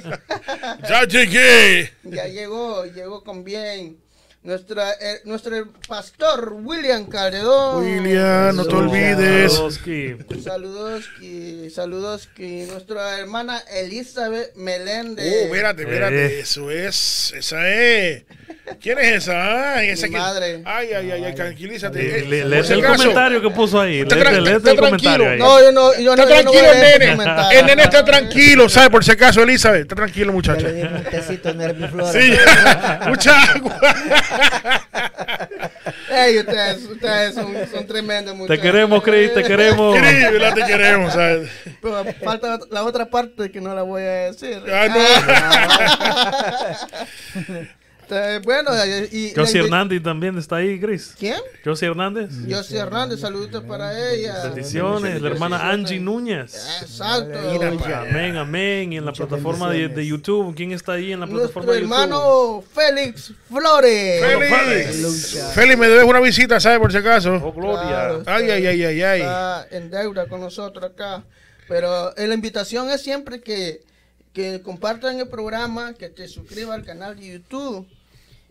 ¡Ya llegué! ya llegó, llegó con bien. Nuestra, eh, nuestro pastor William Calderón. William, no te olvides. Saludoski. Saludos y saludos y nuestra hermana Elizabeth Meléndez. Oh, espérate, espérate. Eh. Eso es. Esa es. ¿Quién es esa? Ay, esa Mi que- madre. Ay, ay, ay, ay, tranquilízate. Le- Eh, le- el comentario que puso ahí. Está tra- el comentario tranquilo. ahí. No, yo no, yo no, Está no tranquilo, nene. El nene está tranquilo, ¿sabes? Por si acaso, Elizabeth. Está tranquilo, Ya muchacha. le dimos un tecito en Herbiflora. Sí, mucha agua. Ey, ustedes, ustedes son, son tremendos Te muchachos. queremos, Chris, te queremos. Increíble, la te queremos, ¿sabes? Pero falta la otra parte que no la voy a decir. Ah, Eh, bueno, y... Josie Hernández también está ahí, Chris. ¿Quién? Josie Hernández. Josie Hernández, saluditos para ella. Bendiciones. La hermana Angie Núñez. Exacto. Pa. Amén, amén. Y en la plataforma de. YouTube, ¿quién está ahí en la Nuestro plataforma de YouTube? hermano Félix Flores. Félix. Félix, me debes una visita, ¿sabes? Por si acaso. Oh, gloria. Claro. Ay, ay, ay, ay, ay. Está en deuda con nosotros acá. Pero eh, la invitación es siempre que, que compartan el programa, que te suscribas al canal de YouTube.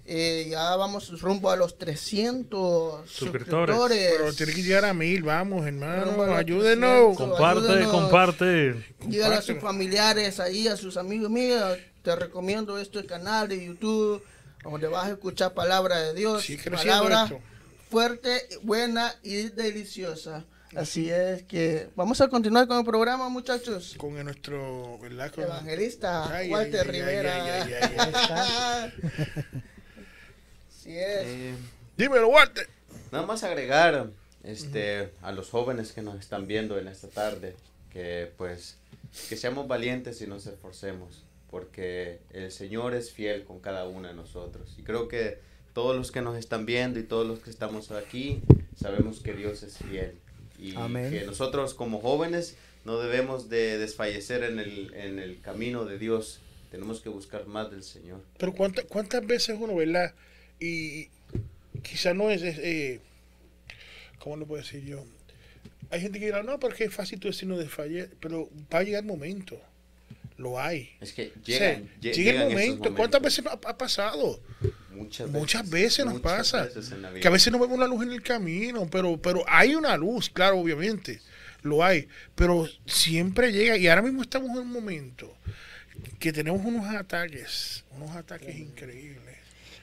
Eh, ya vamos rumbo a los 300 Suscriptores. suscriptores. Pero tiene que llegar a mil, vamos, hermano. Ayúdenos. 300. Comparte, Ayúdenos. comparte. Dígale a sus familiares ahí, a sus amigos míos. Te recomiendo este canal de YouTube donde vas a escuchar palabra de Dios. Sí, palabra esto. fuerte, buena y deliciosa. Así es que vamos a continuar con el programa, muchachos. Con nuestro, ¿verdad? Con- Evangelista Ay, Walter ay, ay, Rivera. ay, ay, ay, Así es. eh, Dímelo, Walter. Nada más agregar este, a los jóvenes que nos están viendo en esta tarde que pues que seamos valientes y nos esforcemos porque el Señor es fiel con cada uno de nosotros y creo que todos los que nos están viendo y todos los que estamos aquí sabemos que Dios es fiel y Amén. que nosotros como jóvenes no debemos de desfallecer en el, en el camino de Dios tenemos que buscar más del Señor Pero ¿cuántas, cuántas veces uno, ¿verdad? Y quizá no es, es, eh, ¿cómo lo puedo decir yo? Hay gente que dirá, no, porque es fácil tú decir no desfalle, pero va a llegar el momento. Lo hay. es que O llegan, sea, lle- llega llegan el momento. ¿Cuántas veces ha, ha pasado? Muchas Muchas veces nos muchas pasa. veces en la vida. Que a veces no vemos la luz en el camino, pero, pero hay una luz, claro, obviamente. Lo hay. Pero siempre llega. Y ahora mismo estamos en un momento que tenemos unos ataques, unos ataques increíbles.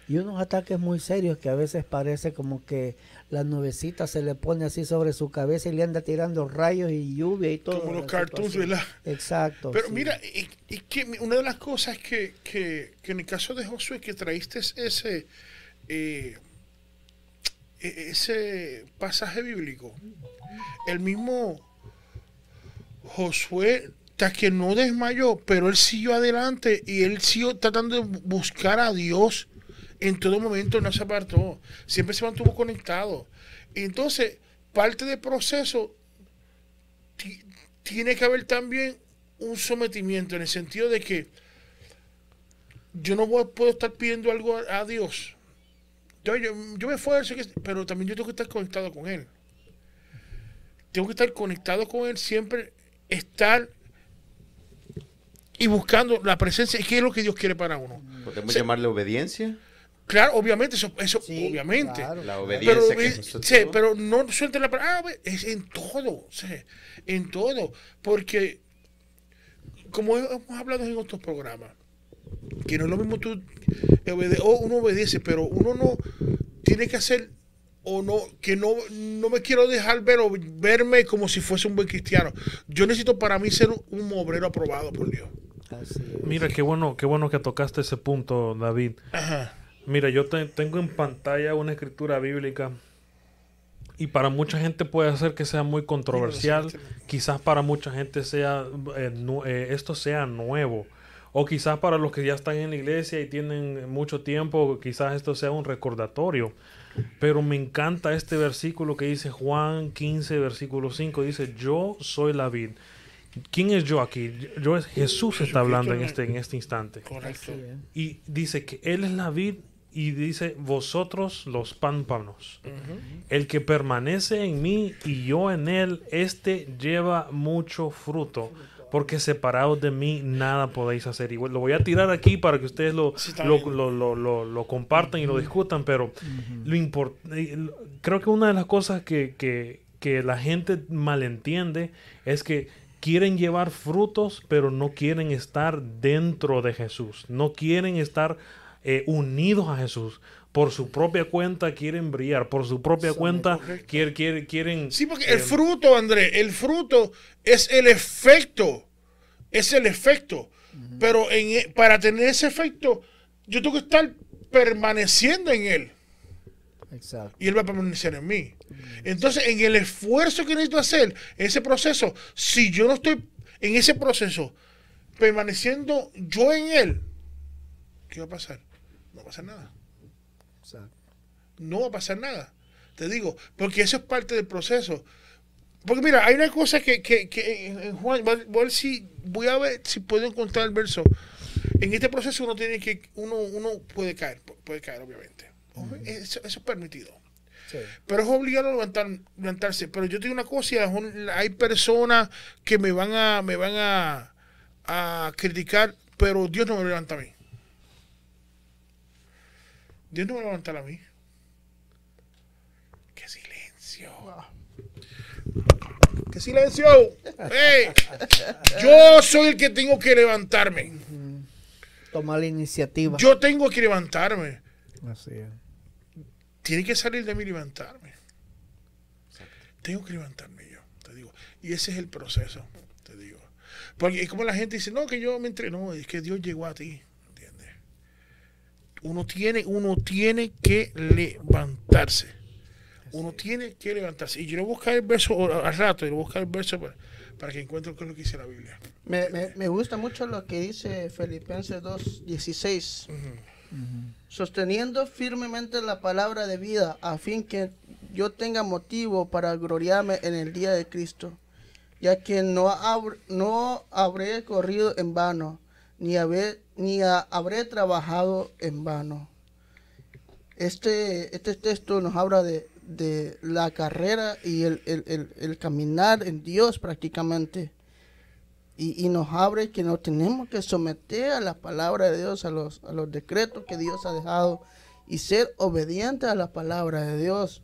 Y unos ataques muy serios que a veces parece como que la nubecita se le pone así sobre su cabeza y le anda tirando rayos y lluvia y todo. Como los cartoons. ¿verdad? Exacto. Pero sí. mira, y, y que una de las cosas que, que, que en el caso de Josué, que traíste ese, eh, e- ese pasaje bíblico, el mismo Josué, hasta que no desmayó, pero él siguió adelante y él siguió tratando de buscar a Dios en todo momento, no se apartó, siempre se mantuvo conectado. Entonces, parte del proceso ti- tiene que haber también un sometimiento en el sentido de que yo no puedo estar pidiendo algo a, Dios. Yo, yo, me esfuerzo, pero también yo tengo que estar conectado con Él. Tengo que estar conectado con Él, siempre estar y buscando la presencia. ¿Qué es lo que Dios quiere para uno? ¿Podemos llamarle obediencia? Claro, obviamente, eso, eso Sí, obviamente. claro. La Pero, obediencia que eh, Jesús sí, pero no suelta la palabra, ah, es en todo, sí, en todo, porque como hemos hablado en otros programas, que no es lo mismo tú, obede- o uno obedece, pero uno no tiene que hacer, o no, que no, no me quiero dejar ver o verme como si fuese un buen cristiano. Yo necesito para mí ser un obrero aprobado por Dios. Así es. Mira, qué bueno, qué bueno que tocaste ese punto, David. Ajá. Mira, yo te- tengo en pantalla una escritura bíblica y para mucha gente puede ser que sea muy controversial, quizás para mucha gente sea eh, eh, esto sea nuevo o quizás para los que ya están en la iglesia y tienen mucho tiempo, quizás esto sea un recordatorio. Pero me encanta este versículo que dice Juan 15, versículo 5, dice, yo soy la vid. ¿Quién es yo aquí? Yo es Jesús está hablando en este, en este instante. Correcto. Y dice que Él es la vid y dice vosotros los pámpanos. El que permanece en mí y yo en él, este lleva mucho fruto. Porque separados de mí nada podéis hacer. Igual lo voy a tirar aquí para que ustedes lo, Sí, lo, lo- lo- compartan y lo discutan. Pero lo import- eh, creo que una de las cosas que, que- que la gente malentiende es que quieren llevar frutos, pero no quieren estar dentro de Jesús. No quieren estar eh, unidos a Jesús. Por su propia cuenta quieren brillar. Por su propia cuenta correcto. quieren, quieren, quieren Sí, porque eh, el fruto, André, el fruto es el efecto. Es el efecto. Pero en, e- para tener ese efecto, yo tengo que estar permaneciendo en él. Exacto. Y él va a permanecer en mí. Entonces, en el esfuerzo que necesito hacer, en ese proceso, si yo no estoy en ese proceso, permaneciendo yo en él, ¿qué va a pasar? No va a pasar nada. Exacto. no va a pasar nada. Te digo, porque eso es parte del proceso. Porque mira, hay una cosa que, que, que en- Juan, voy a ver si, voy a ver si puedo encontrar el verso. En este proceso uno tiene que, uno, uno puede caer, pu- puede caer obviamente. Eso, eso es permitido. Sí. Pero es obligado a levantar, levantarse. Pero yo te digo una cosa, hay personas que me van a, me van a, a criticar, pero Dios no me levanta a mí. Dios no me va a levantar a mí. ¡Qué silencio! ¡Qué silencio! ¡Ey! Yo soy el que tengo que levantarme. Tomar la iniciativa. Yo tengo que levantarme. Así es. Tiene que salir de mí levantarme. Tengo que levantarme yo, te digo. Y ese es el proceso, te digo. Porque es como la gente dice, no, que yo me entreno, no, es que Dios llegó a ti. Uno tiene, uno tiene que levantarse. Uno tiene que levantarse. Y yo voy a buscar el verso al rato, yo voy a buscar el verso para, para que encuentre qué es lo que dice la Biblia. Me, me- me gusta mucho lo que dice Filipenses 2.16. Sosteniendo firmemente la palabra de vida a fin que yo tenga motivo para gloriarme en el día de Cristo, ya que no, habr- no habré corrido en vano, ni, habré, ni ha- habré trabajado en vano. Este, este texto nos habla de, de la carrera y el, el- el- caminar en Dios prácticamente. Y, y nos abre que nos tenemos que someter a la palabra de Dios, a los, a los decretos que Dios ha dejado y ser obedientes a la palabra de Dios.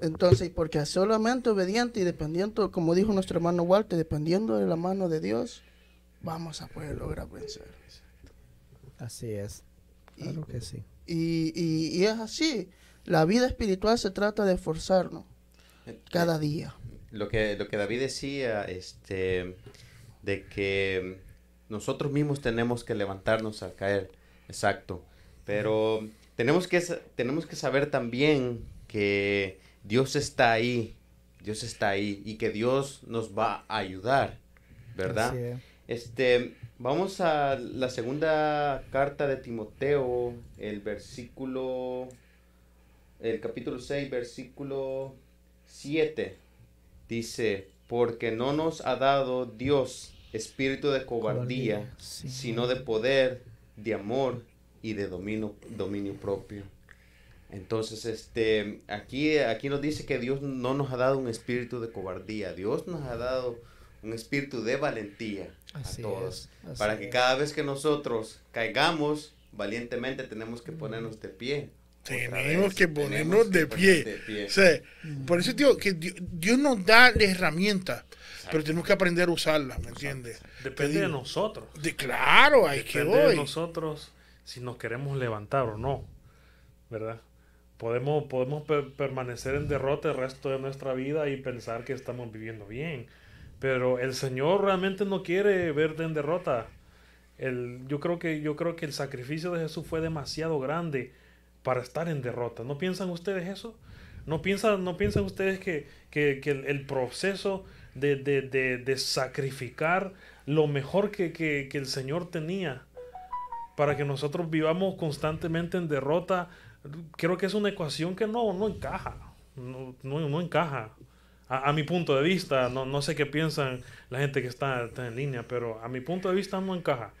Entonces, porque solamente obediente y dependiendo, como dijo nuestro hermano Walter, dependiendo de la mano de Dios, vamos a poder lograr vencer. Así es. Claro que sí. Y, y- y es así. La vida espiritual se trata de esforzarnos cada día. Lo que, lo que David decía, este, de que nosotros mismos tenemos que levantarnos al caer, exacto. Pero tenemos que, tenemos que saber también que Dios está ahí, Dios está ahí y que Dios nos va a ayudar, ¿verdad? Es. Este, vamos a la segunda carta de Timoteo, el versículo, el capítulo 6, versículo 7. Dice, porque no nos ha dado Dios espíritu de cobardía, Cobardía, sí. sino de poder, de amor y de dominio, dominio propio. Entonces, este, aquí, aquí nos dice que Dios no nos ha dado un espíritu de cobardía, Dios nos ha dado un espíritu de valentía Así a todos. es, para que es. cada vez que nosotros caigamos valientemente tenemos que ponernos de pie. Tenemos vez, que ponernos de pie. de pie. O sea, por eso digo que Dios, Dios nos da la herramienta, pero tenemos que aprender a usarla, ¿me entiendes? Depende de nosotros. De, claro, hay que Depende de nosotros si nos queremos levantar o no, ¿verdad? Podemos, podemos per- permanecer en derrota el resto de nuestra vida y pensar que estamos viviendo bien, pero el Señor realmente no quiere verte en derrota. El, yo, creo que, yo creo que el sacrificio de Jesús fue demasiado grande para estar en derrota. ¿No piensan ustedes eso? ¿No piensan, no piensan ustedes que, que- que el, proceso de, de- de- de sacrificar lo mejor que, que- que el Señor tenía para que nosotros vivamos constantemente en derrota, creo que es una ecuación que no, no encaja. No, no- no encaja. A, mi punto de vista, no, no sé qué piensan la gente que está, en línea, pero a mi punto de vista no encaja.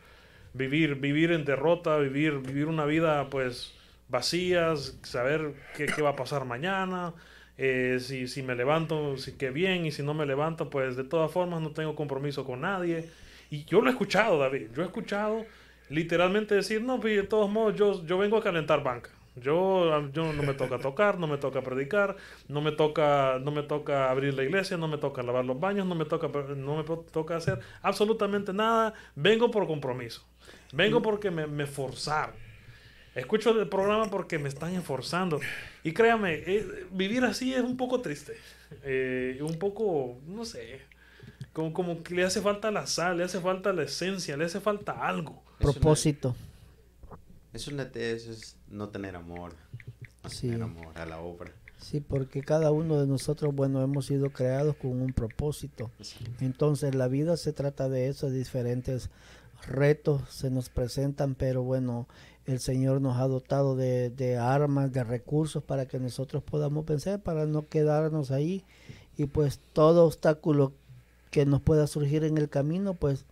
Vivir, vivir en derrota, vivir, vivir una vida pues vacías, saber qué, qué va a pasar mañana, eh, si, si me levanto, si qué bien, y si no me levanto, pues de todas formas no tengo compromiso con nadie. Y yo lo he escuchado, David, yo he escuchado literalmente decir, no, pues de todos modos yo, yo vengo a calentar banca. Yo, yo no me toca tocar, no me toca predicar, no me toca, no me toca abrir la iglesia, no me toca lavar los baños, no me toca, no me toca hacer absolutamente nada. Vengo por compromiso. Vengo porque me, me forzaron. Escucho el programa porque me están esforzando. Y créame, eh, vivir así es un poco triste. Eh, un poco, no sé, como, como que le hace falta la sal, le hace falta la esencia, le hace falta algo. Propósito. Eso, no te- eso es no tener amor. No Sí. tener amor a la obra. Sí, porque cada uno de nosotros, bueno, hemos sido creados con un propósito. Entonces la vida se trata de eso, diferentes retos se nos presentan, pero bueno, el Señor nos ha dotado de, de armas, de recursos para que nosotros podamos vencer, para no quedarnos ahí. Y pues todo obstáculo que nos pueda surgir en el camino, pues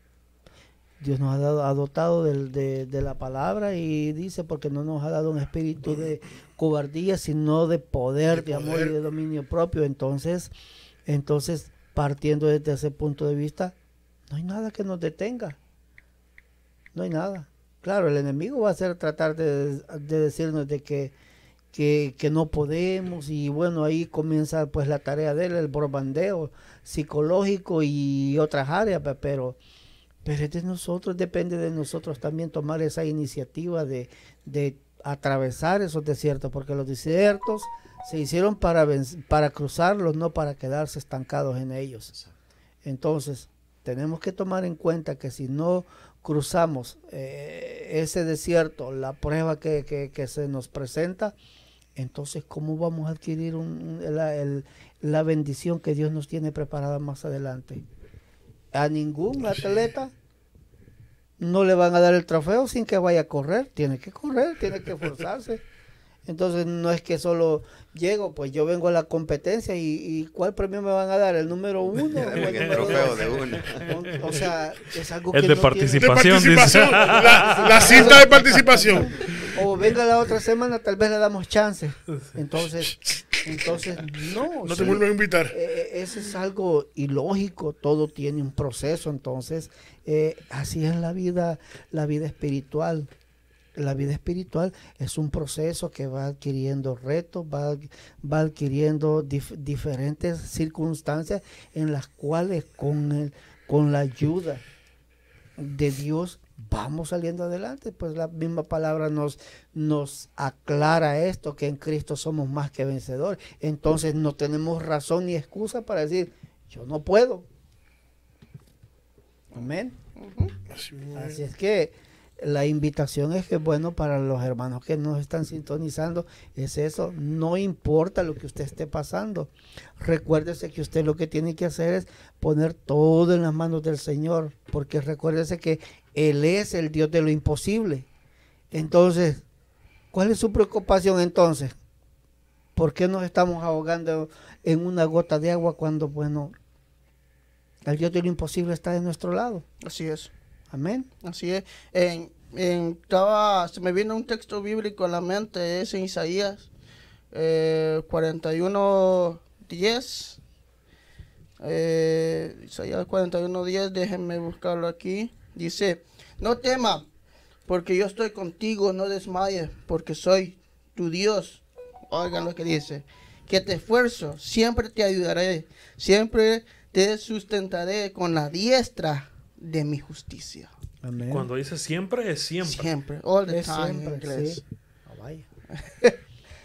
Dios nos ha dado, ha dotado de, de la palabra y dice, porque no nos ha dado un espíritu de cobardía, sino de poder, De de, amor y de dominio propio. Entonces, entonces, partiendo desde ese punto de vista, no hay nada que nos detenga. No hay nada. Claro, el enemigo va a ser tratar de, de decirnos de que, que, que no podemos y bueno, ahí comienza pues la tarea de él, el borbandeo psicológico y otras áreas, pe- pero, pero es de nosotros, depende de nosotros también tomar esa iniciativa de, de atravesar esos desiertos, porque los desiertos se hicieron para, para cruzarlos, no para quedarse estancados en ellos. Entonces, tenemos que tomar en cuenta que si no cruzamos eh, ese desierto, la prueba que, que- que se nos presenta, entonces, ¿cómo vamos a adquirir un- un- la, el- la bendición que Dios nos tiene preparada más adelante? A ningún atleta no le van a dar el trofeo sin que vaya a correr. Tiene que correr, tiene que esforzarse. Entonces no es que solo llego, pues yo vengo a la competencia y, y ¿cuál premio me van a dar? ¿El número uno? o el El número trofeo dos? de uno. O, o sea, es algo que de no De participación. participación, la, la cinta de participación. tiene- o venga la otra semana, tal vez le damos chance. Entonces, entonces no. No te vuelven a invitar. Eh, eh, eso es algo ilógico, todo tiene un proceso, entonces eh, así es la vida, la vida espiritual. La vida espiritual es un proceso que va adquiriendo retos, va, va adquiriendo dif- diferentes circunstancias en las cuales con, el, con la ayuda de Dios vamos saliendo adelante. Pues la misma palabra nos, nos aclara esto, que en Cristo somos más que vencedores. Entonces no tenemos razón ni excusa para decir, yo no puedo. Amén. Así es que la invitación es que, bueno, para los hermanos que nos están sintonizando, es eso, no importa lo que usted esté pasando. Recuérdese que usted lo que tiene que hacer es poner todo en las manos del Señor, porque recuérdese que Él es el Dios de lo imposible. Entonces, ¿cuál es su preocupación entonces? ¿Por qué nos estamos ahogando en una gota de agua cuando, bueno, el Dios de lo imposible está de nuestro lado? Así es. Amén. Así es. Se me viene un texto bíblico a la mente, es en Isaías eh, 41, 10. Eh, Isaías 41, 10, déjenme buscarlo aquí. Dice, no tema, porque yo estoy contigo, no desmayes, porque soy tu Dios. Oigan lo que dice, que te esfuerzo, siempre te ayudaré, siempre te sustentaré con la diestra de mi justicia. Amén. Cuando dice siempre, es siempre. Siempre, all the Es time en siempre, inglés. sí. Ah, vaya.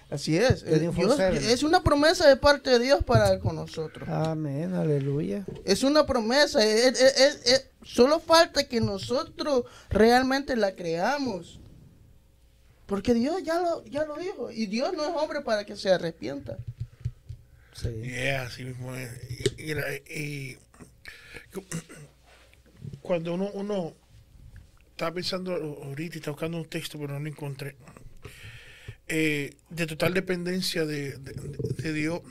Así es. eh, 24/7. Dios- es una promesa de parte de Dios para con nosotros. Amén, aleluya. Es una promesa. es- es- es- es- solo falta que nosotros realmente la creamos. Porque Dios ya lo, ya lo dijo. Y Dios no es hombre para que se arrepienta. Sí. Yeah, así mismo es. Y, y la- y cuando uno, uno está pensando ahorita y está buscando un texto, pero no lo encontré, eh, de total dependencia de, de- de Dios,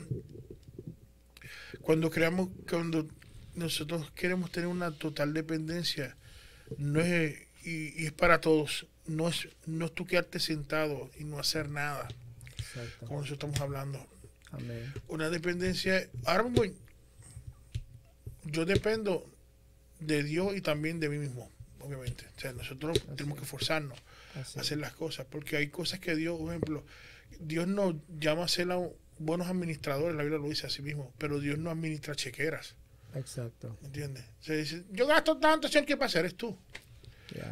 cuando creamos, cuando nosotros queremos tener una total dependencia, no es, y, y es para todos, no es, no es tú quedarte sentado y no hacer nada, Exacto. como nosotros estamos hablando Amén. una dependencia. Ahora mismo, yo dependo de Dios y también de mí mismo, obviamente. O sea, nosotros tenemos que esforzarnos Así a hacer las cosas, porque hay cosas que Dios, por ejemplo, Dios nos llama a ser buenos administradores, la Biblia lo dice así mismo, pero Dios no administra chequeras, Exacto. ¿me entiendes? Se dice, yo gasto tanto, ¿sabes qué pasa? Eres tú.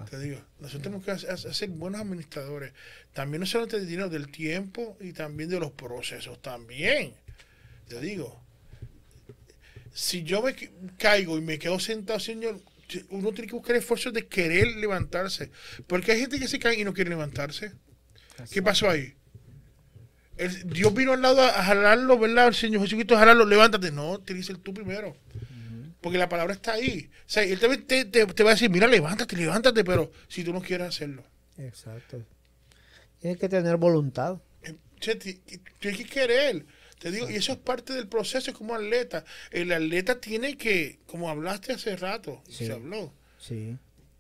Te digo, nosotros tenemos que hacer, hacer buenos administradores. También no solamente del dinero, del tiempo y también de los procesos. También, te digo, si yo me ca- caigo y me quedo sentado, señor, uno tiene que buscar esfuerzos de querer levantarse. Porque hay gente que se cae y no quiere levantarse. ¿Qué pasó ahí? El- Dios vino al lado a, a jalarlo, ¿verdad? El Señor Jesucristo a jalarlo, levántate. No, te dice tú primero. Porque la palabra está ahí. O sea, él te, te- te- te va a decir, mira, levántate, levántate, pero si tú no quieres hacerlo. Exacto. Tienes que tener voluntad. Tienes que querer. Te digo, y eso es parte del proceso como atleta. El atleta tiene que, como hablaste hace rato, Sí. se habló, Sí.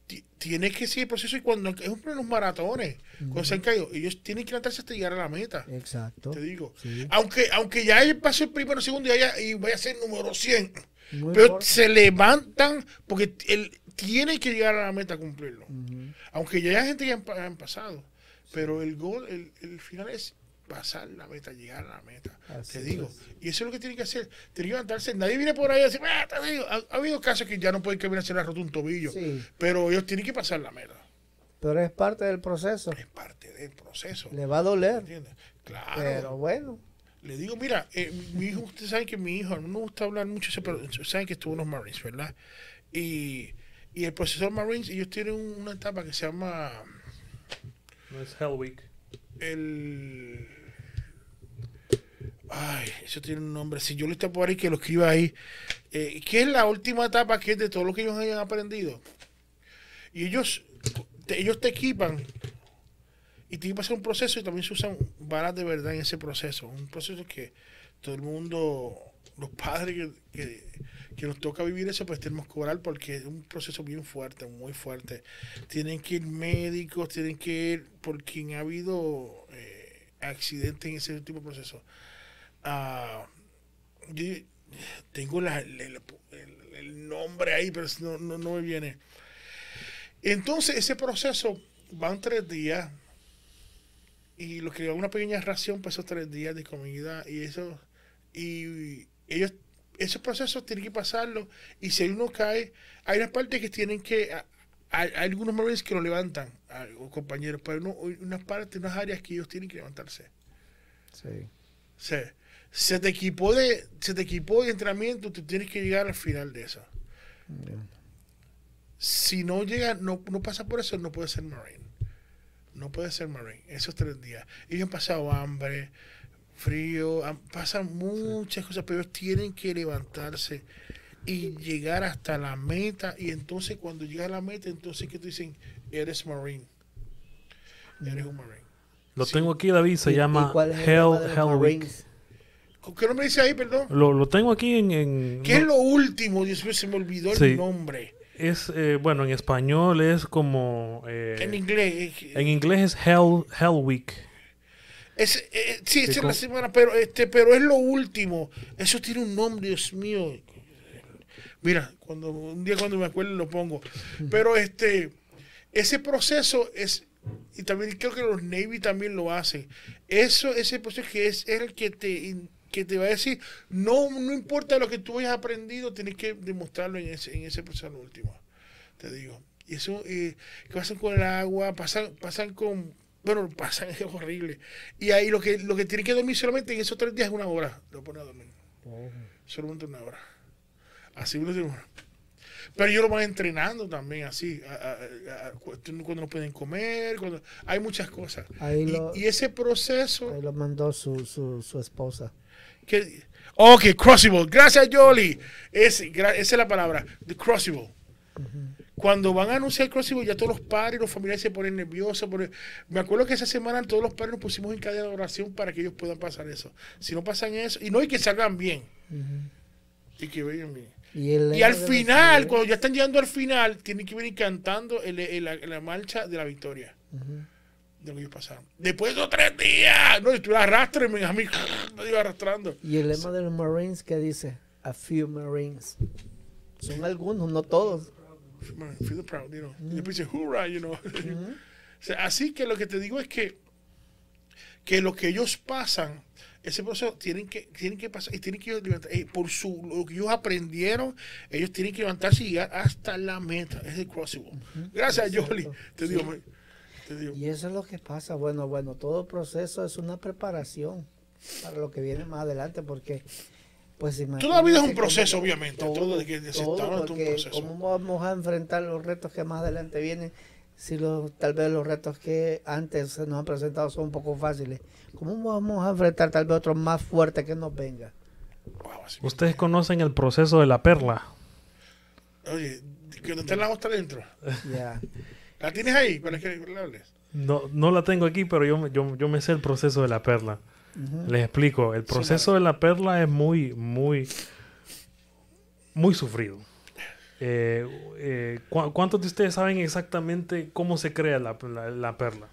ti- tiene que seguir el proceso y cuando es un los maratones, cuando se han caído, ellos tienen que levantarse hasta llegar a la meta. Exacto. Te digo, Sí. aunque aunque ya él pasó el primero, segundo y, haya- y vaya a ser número 100, No pero se levantan porque él tiene que llegar a la meta a cumplirlo. Aunque ya hay gente que han, han pasado, pero el gol, el, el final es pasar la meta, llegar a la meta. Así te digo. es. Y eso es lo que tiene que hacer. Tiene que levantarse. Nadie viene por ahí a decir, "Ah, te digo". Ha, ha habido casos que ya no pueden caminar, se le ha roto un tobillo. Sí. Pero ellos tienen que pasar la meta. Pero es parte del proceso. Es parte del proceso. Le va a doler. ¿Entiendes? Claro. Pero bueno. Le digo, mira, eh, mi hijo, ustedes saben que mi hijo, no me gusta hablar mucho, pero saben que estuvo en los Marines, ¿verdad? Y, y el profesor Marines, ellos tienen una etapa que se llama No es Hell Week. el... Ay, eso tiene un nombre. Si yo le estoy por ahí, que lo escriba ahí. Eh, ¿Qué es la última etapa que es de todo lo que ellos hayan aprendido? Y ellos te, ellos te equipan y tiene que pasar un proceso y también se usan balas de verdad en ese proceso. Un proceso que todo el mundo, los padres que, que, que nos toca vivir eso, pues tenemos que cobrar porque es un proceso bien fuerte, muy fuerte. Tienen que ir médicos, tienen que ir por quien ha habido eh, accidentes en ese último proceso. Ah, yo tengo la- el, el- el- el nombre ahí, pero no, no, no me viene. Entonces, ese proceso van tres días y lo que una pequeña ración para esos tres días de comida y eso, y ellos, esos procesos tienen que pasarlo y si uno cae, hay una parte que tienen que a- hay, hay algunos Marines que lo levantan, o compañeros, pero no, hay unas partes, unas áreas que ellos tienen que levantarse. Sí. Se, se te equipó de, se te equipó de entrenamiento, tú tienes que llegar al final de eso. Si no llega, no, no pasa por eso, no puede ser Marine. No puede ser Marine. Esos tres días. Ellos han pasado hambre, frío, han- pasan muchas cosas, pero ellos tienen que levantarse y llegar hasta la meta. Y entonces, cuando llega a la meta, entonces que te dicen, eres Marine. Eres un Marine. Lo Sí. tengo aquí, David, se ¿Y- llama y cuál es el Hell, Hell Week. ¿Qué nombre dice ahí, perdón? Lo, lo tengo aquí en... en- ¿Qué es lo último? Dios mío, se me olvidó el nombre. es, eh, bueno, en español es como... eh, En inglés. eh, en inglés es Hell, Hell Week. Es, eh, sí, es la semana, pero este, pero es lo último. Eso tiene un nombre, Dios mío. Mira, cuando un día cuando me acuerde lo pongo. Pero este, ese proceso es y también creo que los Navy también lo hacen. Eso, ese proceso que es, es el que te que te va a decir, no, no importa lo que tú hayas aprendido, tienes que demostrarlo en ese, en ese proceso último. Te digo. Y eso, eh, que pasan con el agua, pasan, pasan con, bueno, pasan, es horrible. Y ahí lo que, lo que tienen que dormir solamente en esos tres días es una hora. Lo ponen a dormir. Solamente una hora. Así uno tiene una. Pero ellos lo van entrenando también así. a- a- a- cuando cuando no pueden comer, cuando hay muchas cosas. Ahí Y, lo, y ese proceso ahí lo mandó su, su, su esposa. Que ok, crucible. Gracias, Jolly. Es, esa es la palabra. The crucible. Cuando van a anunciar el crucible, ya todos los padres y los familiares se ponen nerviosos. porque- Me acuerdo que esa semana todos los padres nos pusimos en cadena de oración para que ellos puedan pasar eso. Si no pasan eso, y no hay que salgan bien. Y que vayan bien. Y, al los final, cuando ya están llegando al final, tienen que venir cantando el- el- la, la marcha de la victoria. De lo que pasaron. Después de esos tres días. No, tú arrastrame a mí. Me iba arrastrando. Y el lema de los Marines que dice, a few Marines. Son algunos, no todos. Feel proud, you know. Y después dice, hoorah, you know. O sea, así que lo que te digo es que, que lo que ellos pasan, ese proceso tienen que, tienen que pasar y tienen que levantar. eh, por su, lo que ellos aprendieron, ellos tienen que levantarse y llegar hasta la meta. Es el crossable. Gracias, Jolly. Te digo, te digo. Y eso es lo que pasa. Bueno, bueno, todo proceso es una preparación para lo que viene más adelante, porque pues Toda la vida es un proceso, obviamente. Todo, de que se todo, hablando de un proceso. ¿Cómo vamos a enfrentar los retos que más adelante vienen? Si los, tal vez los retos que antes se nos han presentado son un poco fáciles, ¿cómo vamos a enfrentar tal vez otros más fuertes que nos venga? Wow. Ustedes conocen el proceso de la perla. Oye, que no está la ostra dentro. Ya. ¿La tienes ahí para que hables? No, no la tengo aquí, pero yo, me- yo, yo me sé el proceso de la perla. Les explico. El proceso de la perla es muy, muy, muy sufrido. Eh, eh, ¿cu- ¿Cuántos de ustedes saben exactamente cómo se crea la, la- la perla?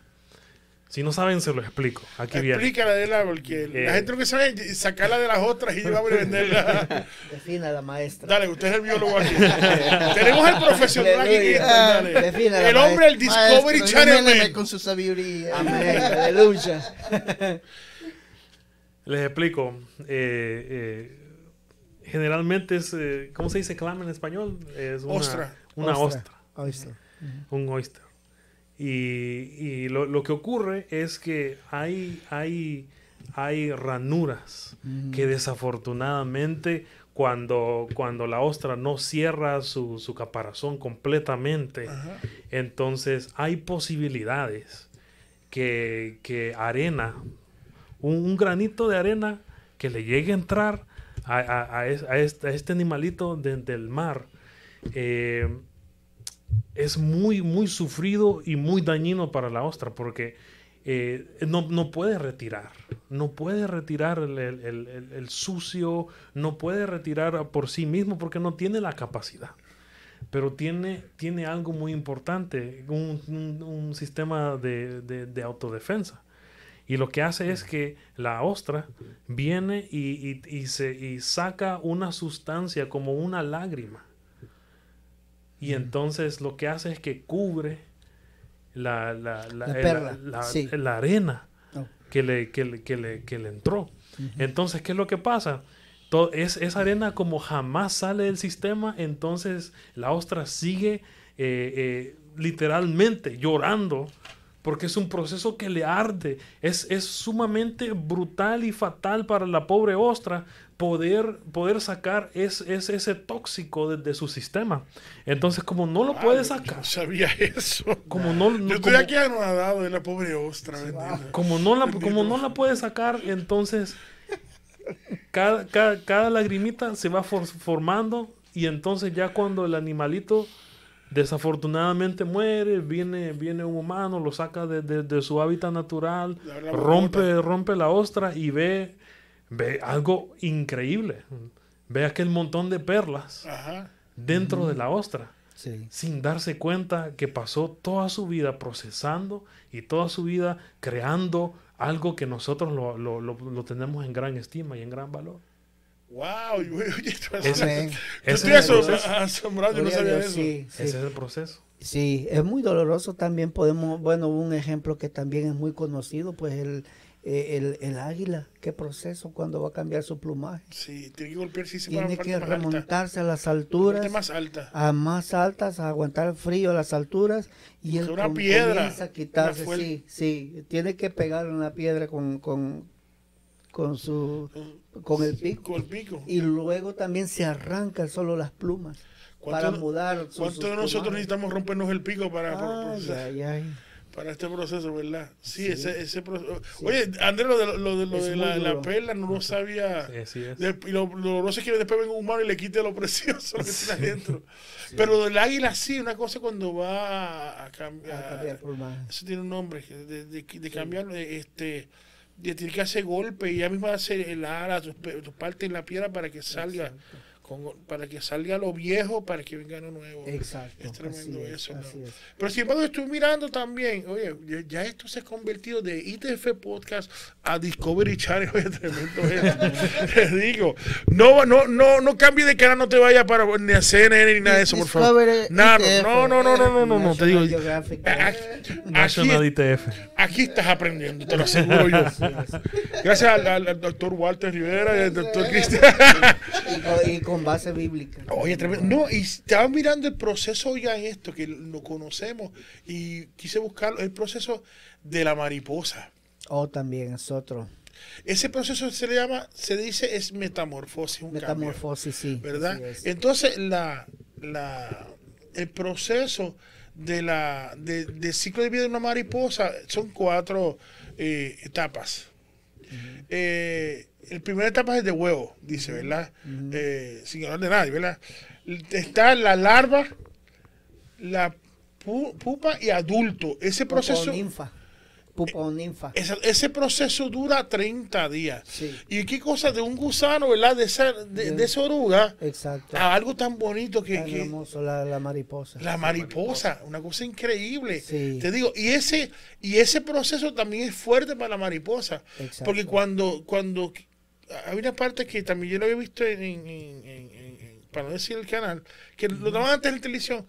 Si no saben, se lo explico. Aquí viene. Explícala de la, porque Eh. la gente lo que sabe es sacarla de las otras y llevarla a venderla. Defina la maestra. Dale, usted es el biólogo aquí. Tenemos al profesional aquí. Dale. Defina la El hombre, el Discovery Maestro, Channel. con su sabiduría. Amén. Aleluya. Les explico. Eh, eh, generalmente es, eh, ¿cómo se dice clam en español? Es una Ostra. Una ostra. Oyster. un oyster. Y, y lo, lo que ocurre es que hay, hay, hay ranuras que desafortunadamente cuando, cuando la ostra no cierra su, su caparazón completamente, Ajá. entonces hay posibilidades que, que arena, un, un granito de arena que le llegue a entrar a, a- a es- a este, a este animalito de- del mar, eh, es muy, muy sufrido y muy dañino para la ostra porque eh, no, no puede retirar, no puede retirar el, el- el- sucio, no puede retirar por sí mismo porque no tiene la capacidad. Pero tiene, tiene algo muy importante, un, un- sistema de, de- de autodefensa. Y lo que hace es que la ostra viene y, y- y se, y saca una sustancia como una lágrima. Y entonces lo que hace es que cubre la, la, la- perla, sí. arena Oh. que, le, que, le, que, le, que le entró. Entonces, ¿qué es lo que pasa? Es, esa arena como jamás sale del sistema, entonces la ostra sigue eh, eh, literalmente llorando porque es un proceso que le arde. Es, es sumamente brutal y fatal para la pobre ostra poder, poder sacar es, es- ese tóxico de, de su sistema. Entonces, como no lo puede Ah, sacar, No sabía eso. como no, no- Yo estoy como- aquí anonadado de la pobre ostra. bendito. como no la, Bendito. como no la puede sacar, entonces cada, cada, cada lagrimita se va for- formando y entonces ya cuando el animalito desafortunadamente muere, viene, viene un humano, lo saca de, de- de su hábitat natural, la rompe, rompe la ostra y ve, ve algo increíble. Ve aquel montón de perlas Ajá. dentro de la ostra Sí. sin darse cuenta que pasó toda su vida procesando y toda su vida creando algo que nosotros lo, lo- lo- lo tenemos en gran estima y en gran valor. Wow. Yo estoy asombrado, yo no sabía Dios, eso. sí, sí. Ese es el proceso. Sí, es muy doloroso también. Podemos, bueno, un ejemplo que también es muy conocido, pues el, el, el águila. Qué proceso cuando va a cambiar su plumaje. Sí, tiene que golpearse para Tiene que alta. remontarse a las La alturas, más alta. a más altas, a aguantar el frío a las alturas y él una piedra, comienza a quitarse. una Sí, sí, tiene que pegar una piedra con, con, con su, con el pico. Con el pico. Y luego también se arranca solo las plumas ¿Cuánto- para mudar. ¿Cuántos de nosotros plumajes. necesitamos rompernos el pico para, para- Ay, para- ay, ay. Para este proceso, verdad? Sí, ese, ese proceso. Oye, Andrés, lo de, lo de, lo de la, la perla no lo sabía. Sí. De- y lo, lo doloroso es que después venga un humano y le quite lo precioso que tiene adentro. Pero lo del águila sí, una cosa cuando va a, cambiar. A cambiar plumaje. Eso tiene un nombre, de, de, de cambiar, eh, este, de tener que hacer golpe y ya mismo hacer el ala, tus, tus partes en la piedra para que salga, con, para que salga lo viejo, para que venga lo nuevo. Exacto. Es tremendo así es, eso, ¿no? así es. Pero sin embargo, estoy mirando también, oye, ya- ya esto se ha convertido de ITF Podcast a Discovery Channel, oye, tremendo esto. Te digo, no, no, no, no cambie de canal, no te vayas para ni a CNN ni nada de eso, por favor. Nada, no, no, no, no, no, no, no, te digo, aquí, National aquí, ITF. aquí estás aprendiendo, te lo aseguro yo. Gracias al, al- al doctor Walter Rivera y al doctor Cristian. Con- base bíblica. Oye, tremendo. No, y estaba mirando el proceso ya en esto, que lo conocemos, y quise buscar el proceso de la mariposa. O también es otro. Ese proceso se le llama, se dice, es metamorfosis, un Metamorfosis, sí. cambio, ¿verdad? así es. Entonces, la, la, el proceso de la, de, del ciclo de vida de una mariposa son cuatro eh, etapas. Eh, el primera etapa es de huevo, dice, ¿verdad? Eh, sin hablar de nadie, ¿verdad? Está la larva, la pu- pupa y adulto. Ese Pupa o proceso, ninfa. Pupa o ninfa. ese, ese proceso dura 30 días. Sí. ¿Y qué cosa de un gusano, ¿verdad? De esa, de, de esa oruga Exacto. a algo tan bonito que, Tan que hermoso la, la mariposa. la mariposa, una cosa increíble. Sí. Te digo, y ese, y ese proceso también es fuerte para la mariposa. Exacto. Porque cuando, cuando hay una parte que también yo lo había visto en, en- en- en- en- para no decir el canal, que lo daban antes en la televisión,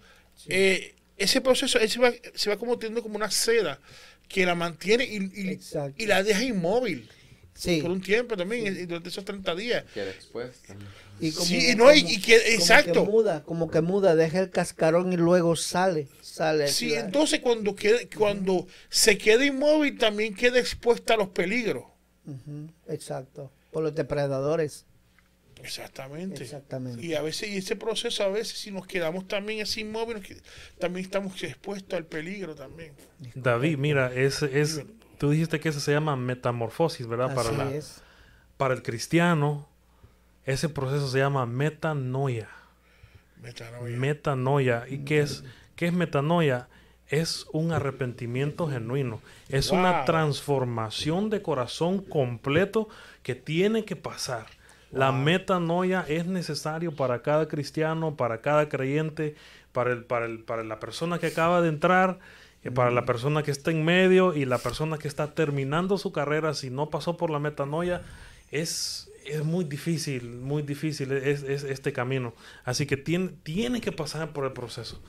eh, ese proceso él se, va, se va como teniendo como una seda que la mantiene y, y- la deja inmóvil Sí. por un tiempo también, y durante esos 30 días. Queda expuesta. Y como, Sí, y no, y- como- y que- como exacto. que muda, como que muda, deja el cascarón y luego sale. Sale. Sí, entonces cuando, quede, cuando se queda inmóvil también queda expuesta a los peligros. Exacto. Por los depredadores. Exactamente. Exactamente. Y a veces, y ese proceso, a veces, si nos quedamos también así inmóviles, también estamos expuestos al peligro también. David, mira, es, es, tú dijiste que eso se llama metamorfosis, ¿verdad? Para, Así la, es. para el cristiano, ese proceso se llama metanoia. Metanoia. Metanoia. ¿Y qué es, qué es metanoia? Es un arrepentimiento genuino. Es una transformación de corazón completo que tiene que pasar. La metanoia es necesario para cada cristiano, para cada creyente, para, el, para, el, para la persona que acaba de entrar, eh, para la persona que está en medio y la persona que está terminando su carrera. Si no pasó por la metanoia, es, es muy difícil, muy difícil es, es este camino. Así que tiene, tiene que pasar por el proceso.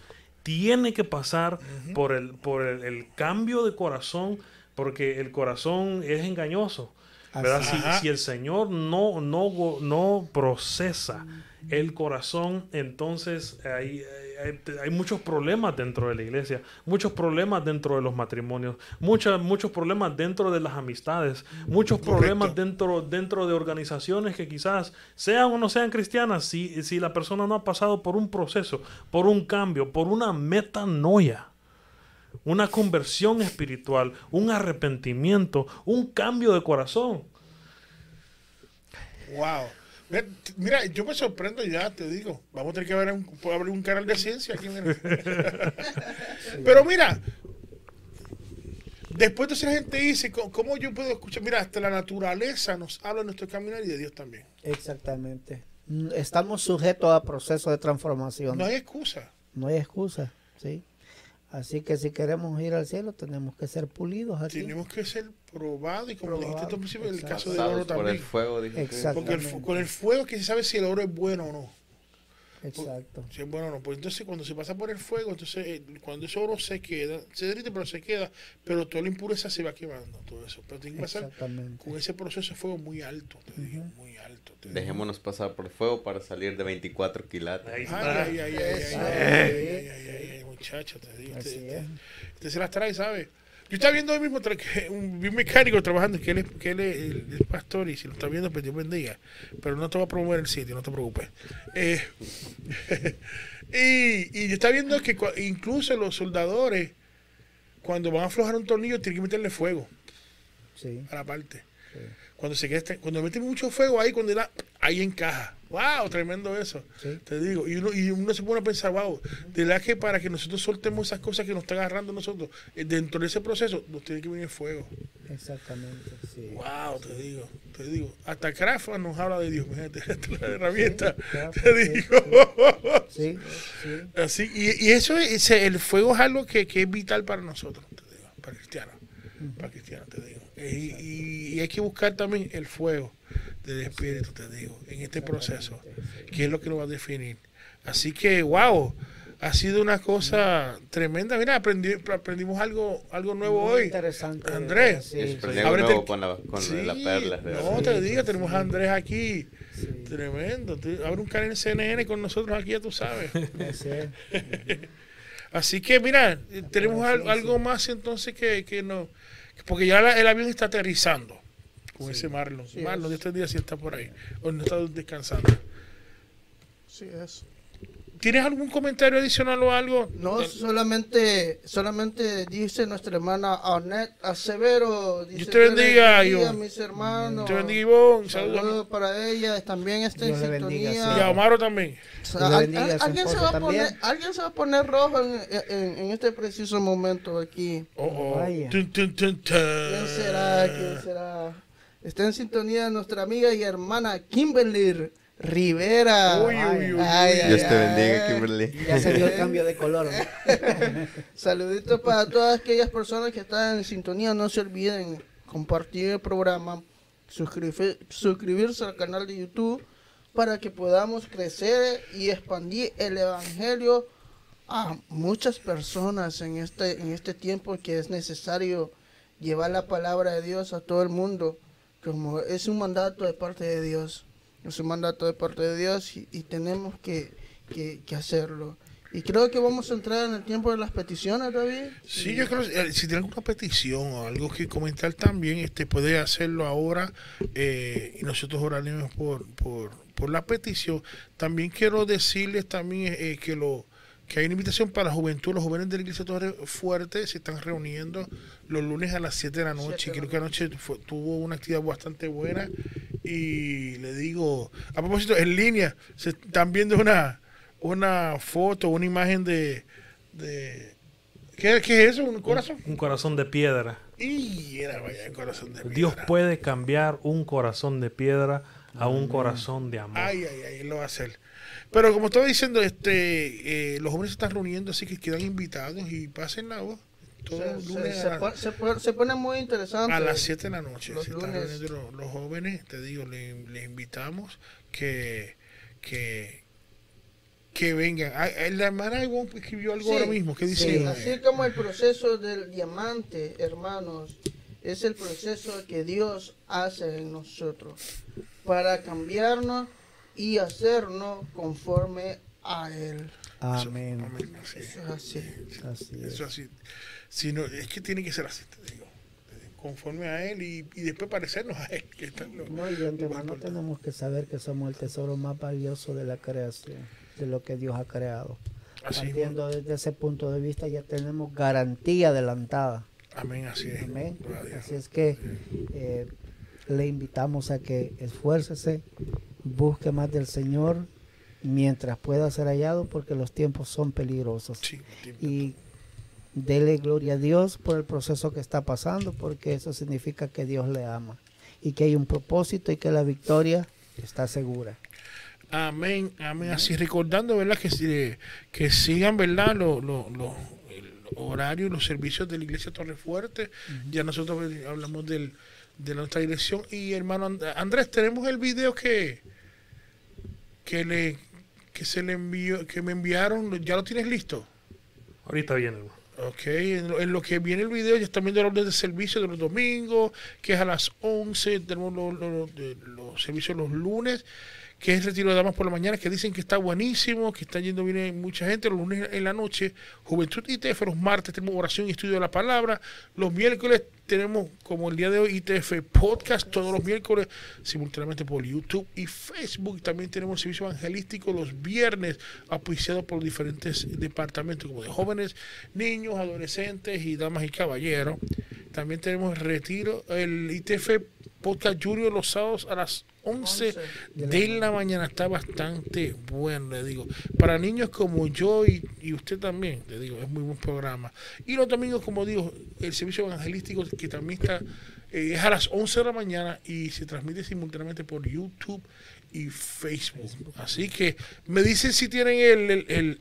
Tiene que pasar por, el, por el, el cambio de corazón, porque el corazón es engañoso. ¿Verdad? Si, si el Señor no, no, no procesa el corazón, entonces hay, hay, hay muchos problemas dentro de la iglesia, muchos problemas dentro de los matrimonios, muchas, muchos problemas dentro de las amistades, muchos Correcto. problemas dentro, dentro de organizaciones que quizás sean o no sean cristianas, si, si la persona no ha pasado por un proceso, por un cambio, por una metanoia una conversión espiritual, un arrepentimiento, un cambio de corazón. Wow. Mira, yo me sorprendo ya, te digo. Vamos a tener que abrir un, puedo abrir un canal de ciencia aquí. mira. Pero mira, después de esa gente dice, ¿cómo- ¿cómo yo puedo escuchar? Mira, hasta la naturaleza nos habla de nuestro caminar y de Dios también. Exactamente. Estamos sujetos a procesos de transformación. No hay excusa. No hay excusa, ¿sí? Así que si queremos ir al cielo, tenemos que ser pulidos aquí. Tenemos que ser probados y como Probado, dijiste tú al principio, el caso del oro Pasados por el también. fuego. Porque el con el fuego que se sabe si el oro es bueno o no. Exacto. Si es bueno o no. Pues entonces cuando se pasa por el fuego, entonces eh, cuando ese oro se queda, se derrite pero se queda, pero toda la impureza se va quemando, todo eso. Pero tiene que pasar Exactamente. con ese proceso de fuego muy alto, te digo, muy alto. te digo. Dejémonos pasar por fuego para salir de 24 quilates. Ahí Ay, está. ay, ay, ay, ay, Eso. ay, ay, ay, ay, ay, muchacho, te digo. Usted, se las trae, ¿sabe? Yo estaba viendo hoy mismo un, mecánico trabajando, que él es, que él es el, el pastor, y si lo está viendo, pues Dios bendiga. Pero no te va a promover el sitio, no te preocupes. Eh, y, y yo estaba viendo que incluso los soldadores, cuando van a aflojar un tornillo, tienen que meterle fuego Sí. a la parte. Cuando se queda, este- cuando meten mucho fuego ahí, cuando da, ahí encaja. ¡Wow! Tremendo eso. Sí. Te digo. Y uno, y uno se pone a pensar, wow, de verdad que para que nosotros soltemos esas cosas que nos están agarrando nosotros, eh, dentro de ese proceso, nos tiene que venir fuego. Exactamente. Sí. Wow, te digo, te digo. Hasta Crafa nos habla de Dios, es la herramienta. Te digo. Sí, sí. Así, y, y eso es, el fuego es algo que, que es vital para nosotros, te digo, para cristianos, para cristianos, te digo. Y, y- y hay que buscar también el fuego del Espíritu, te digo, en este proceso, que es lo que nos va a definir. Así que, wow, ha sido una cosa tremenda. Mira, aprendi- aprendimos algo, algo nuevo Muy hoy. interesante. Andrés. Sí, sí, aprendí sí. algo nuevo con la, con Sí, la perla. de no, te digo, tenemos a Andrés aquí. sí. Tremendo. Abre un canal en CNN con nosotros aquí, ya tú sabes. Así que, mira, tenemos al- algo más entonces que, que no. Porque ya la- el avión está aterrizando con ese Marlon. Sí, Marlon, es. de estos días sí está por ahí. O no está descansando. Sí, es. ¿Tienes algún comentario adicional o algo? No, Eh, solamente, solamente dice nuestra hermana Arnett Acevero. Dice, Dios te bendiga, "Dios Ivonne. mis hermanos. Te bendiga, Ivonne. Saludos Saludos. para ella. También está en Dios bendiga, sintonía. Y a Omaro también. Bendiga alguien, se va a poner, también. alguien se va a poner rojo en, en- en este preciso momento aquí. Oh, oh. Vaya. Tun, tun, tun, tun. ¿Quién será? ¿Quién será? Está en sintonía nuestra amiga y hermana Kimberly Rivera. Uy, uy, uy, Ay, uy. ay, Dios te ay. bendiga, Kimberly. Ya se dio el cambio de color. ¿no? Saluditos para todas aquellas personas que están en sintonía. No se olviden compartir el programa, suscribir- suscribirse al canal de YouTube para que podamos crecer y expandir el evangelio a muchas personas en este en este tiempo que es necesario llevar la palabra de Dios a todo el mundo como es un mandato de parte de Dios es un mandato de parte de Dios y, y tenemos que, que- que hacerlo y creo que vamos a entrar en el tiempo de las peticiones David Sí, yo creo que eh, si tiene alguna petición o algo que comentar también, este puede hacerlo ahora eh, y nosotros oraremos por, por, por la petición. También quiero decirles también eh, que lo que hay una invitación para la juventud, los jóvenes de la iglesia Torre Fuerte se están reuniendo los lunes a las 7 de la noche. Creo que anoche fue- tuvo una actividad bastante buena y le digo, a propósito, en línea, se están viendo una, una foto, una imagen de... de ¿qué, qué es eso? ¿Un corazón? Un corazón de piedra. Y era vaya el corazón de Dios puede cambiar un corazón de piedra a un corazón de amor. Ay, ay, ay, él lo va a hacer. Pero como estaba diciendo, este, eh, los jóvenes se están reuniendo, así que quedan invitados y pasen la voz. Todos se, lunes se a, se se pone muy interesante a las 7 de la noche. Los se están lunes. reuniendo los, los jóvenes, te digo, le- les invitamos que, que, que vengan. Ah, la hermana Ivonne escribió algo Sí, ahora mismo. ¿Qué dice? Sí, así como el proceso del diamante, hermanos, Es el proceso que Dios hace en nosotros para cambiarnos y hacernos conforme a Él. Amén. Amén, así es. Eso es así. Así es. Eso así. Si no, es que tiene que ser así, te digo. Conforme a él y, y después parecernos a él. Que lo- No, y de antemano tenemos que saber que somos el tesoro más valioso de la creación, de lo que Dios ha creado. Así, Partiendo desde ese punto de vista ya tenemos garantía adelantada. amén, así es. Amén. Así es que eh, le invitamos a que esfuércese, busque más del Señor mientras pueda ser hallado porque los tiempos son peligrosos. Sí. Y dele gloria a Dios por el proceso que está pasando porque eso significa que Dios le ama y que hay un propósito y que la victoria está segura. Amén, amén. Así recordando, ¿verdad? Que, si- que sigan, ¿verdad? Los los- los- el horario y los servicios de la iglesia Torrefuerte. Ya nosotros eh, hablamos del, de nuestra dirección. Y hermano And- Andrés, tenemos el video que, que le que se le envió, que me enviaron. ¿Ya lo tienes listo? Ahorita viene. hermano. Ok, en lo, en lo que viene el video ya están viendo el orden de servicio de los domingos, que es a las 11, tenemos los, los- los servicios los lunes, que es retiro de damas por la mañana, que dicen que está buenísimo, que está yendo bien eh, mucha gente, los lunes en la noche, Juventud ITF, los martes tenemos oración y estudio de la palabra, los miércoles tenemos, como el día de hoy, ITF Podcast, todos los miércoles, simultáneamente por YouTube y Facebook, también tenemos servicio evangelístico los viernes, auspiciado por diferentes departamentos, como de jóvenes, niños, adolescentes y damas y caballeros. También tenemos el retiro, el ITF Podcast Junior los sábados a las 11 de la mañana. Está bastante bueno, le digo. Para niños como yo y, y usted también, le digo, es muy buen programa. Y los domingos, como digo, el servicio evangelístico que también está, eh, es a las 11 de la mañana y se transmite simultáneamente por YouTube y Facebook. Así que me dicen si tienen el, el, el-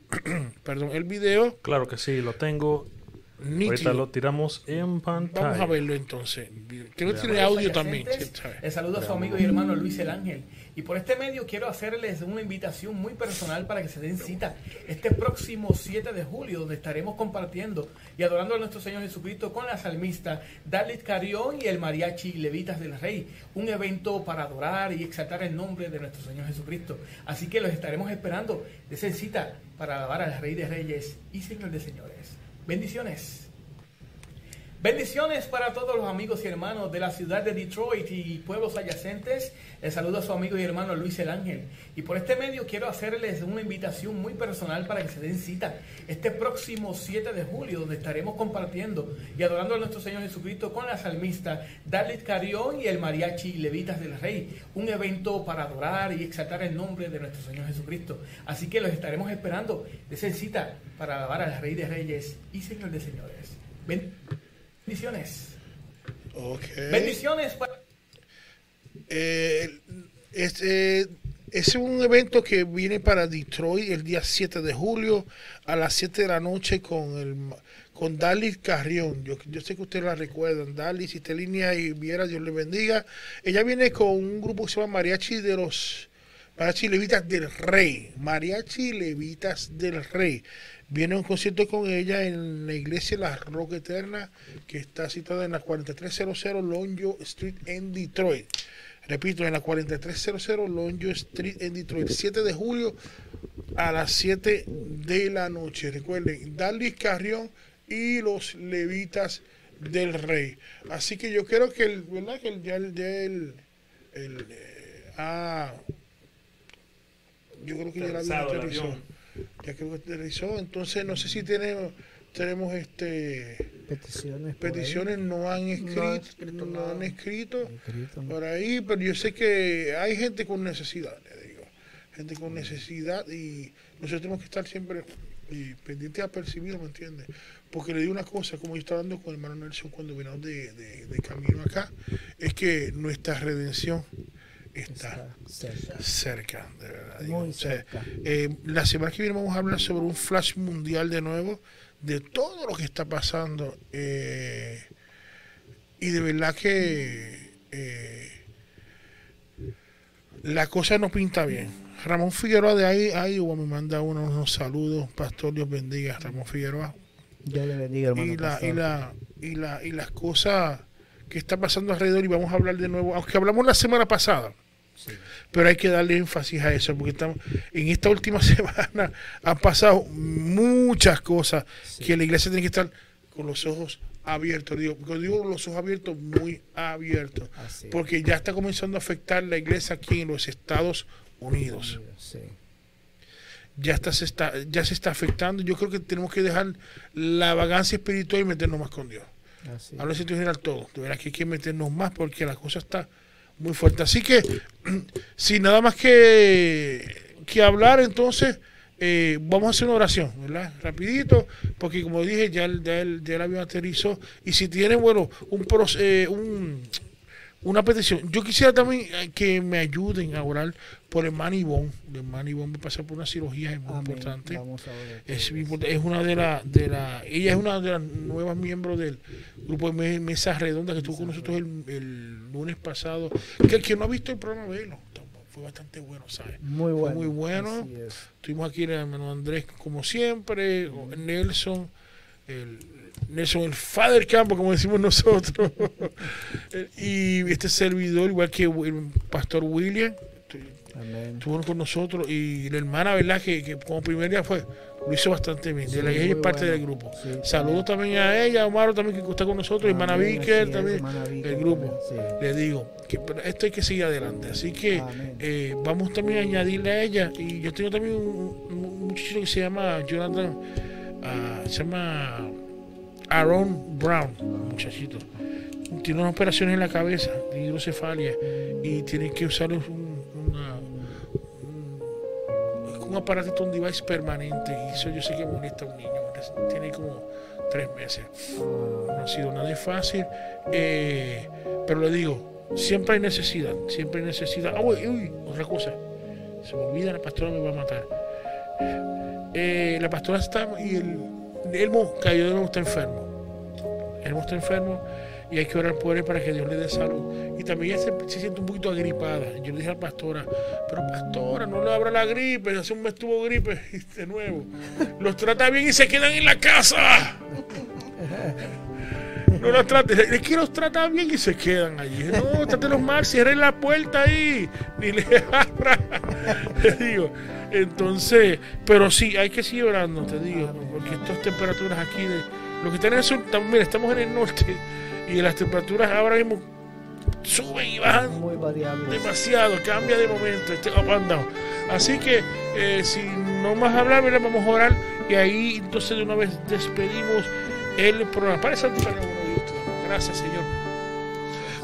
perdón, el video Claro que sí, lo tengo. Ahorita lo tiramos en pantalla. Vamos a verlo entonces. Creo que tiene audio también. Les saludo a su amigo y hermano Luis el Ángel. Y por este medio quiero hacerles una invitación muy personal para que se den cita este próximo 7 de julio, donde estaremos compartiendo y adorando a nuestro Señor Jesucristo con la salmista Dalit Carión y el mariachi Levitas del Rey. Un evento para adorar y exaltar el nombre de nuestro Señor Jesucristo. Así que los estaremos esperando. Desen cita para alabar al Rey de Reyes y Señor de Señores. Bendiciones. Bendiciones para todos los amigos y hermanos de la ciudad de Detroit y pueblos adyacentes. Les saludo a su amigo y hermano Luis el Ángel. Y por este medio quiero hacerles una invitación muy personal para que se den cita este próximo 7 de julio, donde estaremos compartiendo y adorando a nuestro Señor Jesucristo con la salmista Dalit Carión y el mariachi Levitas del Rey. Un evento para adorar y exaltar el nombre de nuestro Señor Jesucristo. Así que los estaremos esperando. Desen cita para alabar al Rey de Reyes y Señor de Señores. Ben- Bendiciones. Ok. Bendiciones. Eh, este, es un evento que viene para Detroit el día 7 de julio a las 7 de la noche con el con Dalis Carrión. Yo, yo sé que ustedes la recuerdan. Dalis, si en línea y viera, Dios le bendiga. Ella viene con un grupo que se llama Mariachi de los Mariachi Levitas del Rey. Mariachi Levitas del Rey. Viene un concierto con ella en la iglesia La Roca Eterna, que está situada en la 4300 Lonjo Street en Detroit. Repito, en la 4300 Lonjo Street en Detroit. 7 de julio a las 7 de la noche. Recuerden, Dalis Carrión y los Levitas del Rey. Así que yo creo que el, ¿verdad? Que el, ya el, ya el, el, eh, ah, yo creo que ya la el aterrizó. Ya creo que aterrizó. Entonces no sé si tenemos, tenemos este Peticiones. peticiones no han escrito, No no, han escrito por ahí, pero yo sé que hay gente con necesidad, le digo, gente con necesidad y nosotros tenemos que estar siempre y pendientes a percibir, ¿me entiendes? Porque le digo una cosa, como yo estaba hablando con el hermano Nelson cuando venimos de, de- de camino acá, es que nuestra redención está cerca. cerca, de verdad. Muy O sea, cerca. eh, la semana que viene vamos a hablar sobre un flash mundial de nuevo, de todo lo que está pasando. eh, y de verdad que eh, la cosa no pinta bien. Ramón Figueroa de ahí, Iowa me manda unos, unos saludos. Pastor, Dios bendiga. Ramón Figueroa Dios le bendiga, hermano. y la, y la y la y las cosas que está pasando alrededor y vamos a hablar de nuevo, aunque hablamos la semana pasada. Pero hay que darle énfasis a eso, porque estamos, en esta última semana han pasado muchas cosas que la iglesia tiene que estar con los ojos abiertos. Digo, cuando digo los ojos abiertos, muy abiertos. Así es. Porque ya está comenzando a afectar la iglesia aquí en los Estados Unidos Sí. ya está, se está, ya se está afectando. Yo creo que tenemos que dejar la vagancia espiritual y meternos más con Dios. Hablo en sentido general todo. De verdad que hay que meternos más porque la cosa está muy fuerte. Así que, sin nada más que, que hablar, entonces eh, vamos a hacer una oración, ¿verdad? Rapidito, porque como dije, ya el, ya el, ya el avión aterrizó. Y si tienen, bueno, un, eh, un una petición. Yo quisiera también eh, que me ayuden a orar por hermana Ivonne. La hermana Ivonne va a pasar por una cirugía es muy Amén. importante. Vamos a orar. Es, es una de las de la ella es una de las nuevas miembros del grupo de Me- mesa redonda que estuvo con nosotros el, el lunes pasado que el que no ha visto el programa velo fue bastante bueno sabes Muy Fue bueno. muy bueno Así es. Tuvimos aquí el hermano Andrés, como siempre, Nelson, el Nelson, el Father Campo, como decimos nosotros, y este servidor, igual que el pastor William, estuvo con nosotros, y la hermana, ¿verdad? Que, que como primer día fue, lo hizo bastante bien. Sí, de la, ella es parte bueno. del grupo. Sí, Saludos también a ella, a Omar también que está con nosotros, hermana Amén, es, también, hermana el grupo. Le digo, que esto hay que seguir adelante. Así que eh, vamos también a añadirle a ella. Y yo tengo también un, un muchacho que se llama Jonathan, ah, se llama Aaron Brown, muchachito. Tiene unas operaciones en la cabeza hidrocefalia y tiene que usar un, una- un, un un device permanente. Y eso yo sé que molesta a un niño. Tiene como tres meses no ha sido nada fácil, eh, pero le digo, siempre hay necesidad, siempre hay necesidad. Ah, uy, otra cosa, se me olvida, la pastora me va a matar. Eh, la pastora está y el De nuevo, está enfermo. Elmo está enfermo y hay que orar por él para que Dios le dé salud. Y también ella se, siente un poquito agripada. Yo le dije a la pastora, pero pastora, no le abra la gripe, hace un mes tuvo gripe y de nuevo. Los trata bien y se quedan en la casa. No los trate, es que los trata bien y se quedan allí. No, trátelos mal, cierren la puerta ahí, ni le abra. Te digo, entonces, pero sí, hay que seguir orando, te digo, porque estas temperaturas aquí, de, lo que tenemos son, también estamos en el norte y las temperaturas ahora mismo suben y bajan Muy demasiado, cambia de momento, este up and down. Así que, eh, sin no más hablar, ¿verdad? vamos a orar y ahí entonces de una vez despedimos el programa. Altura, uno de. Gracias, Señor.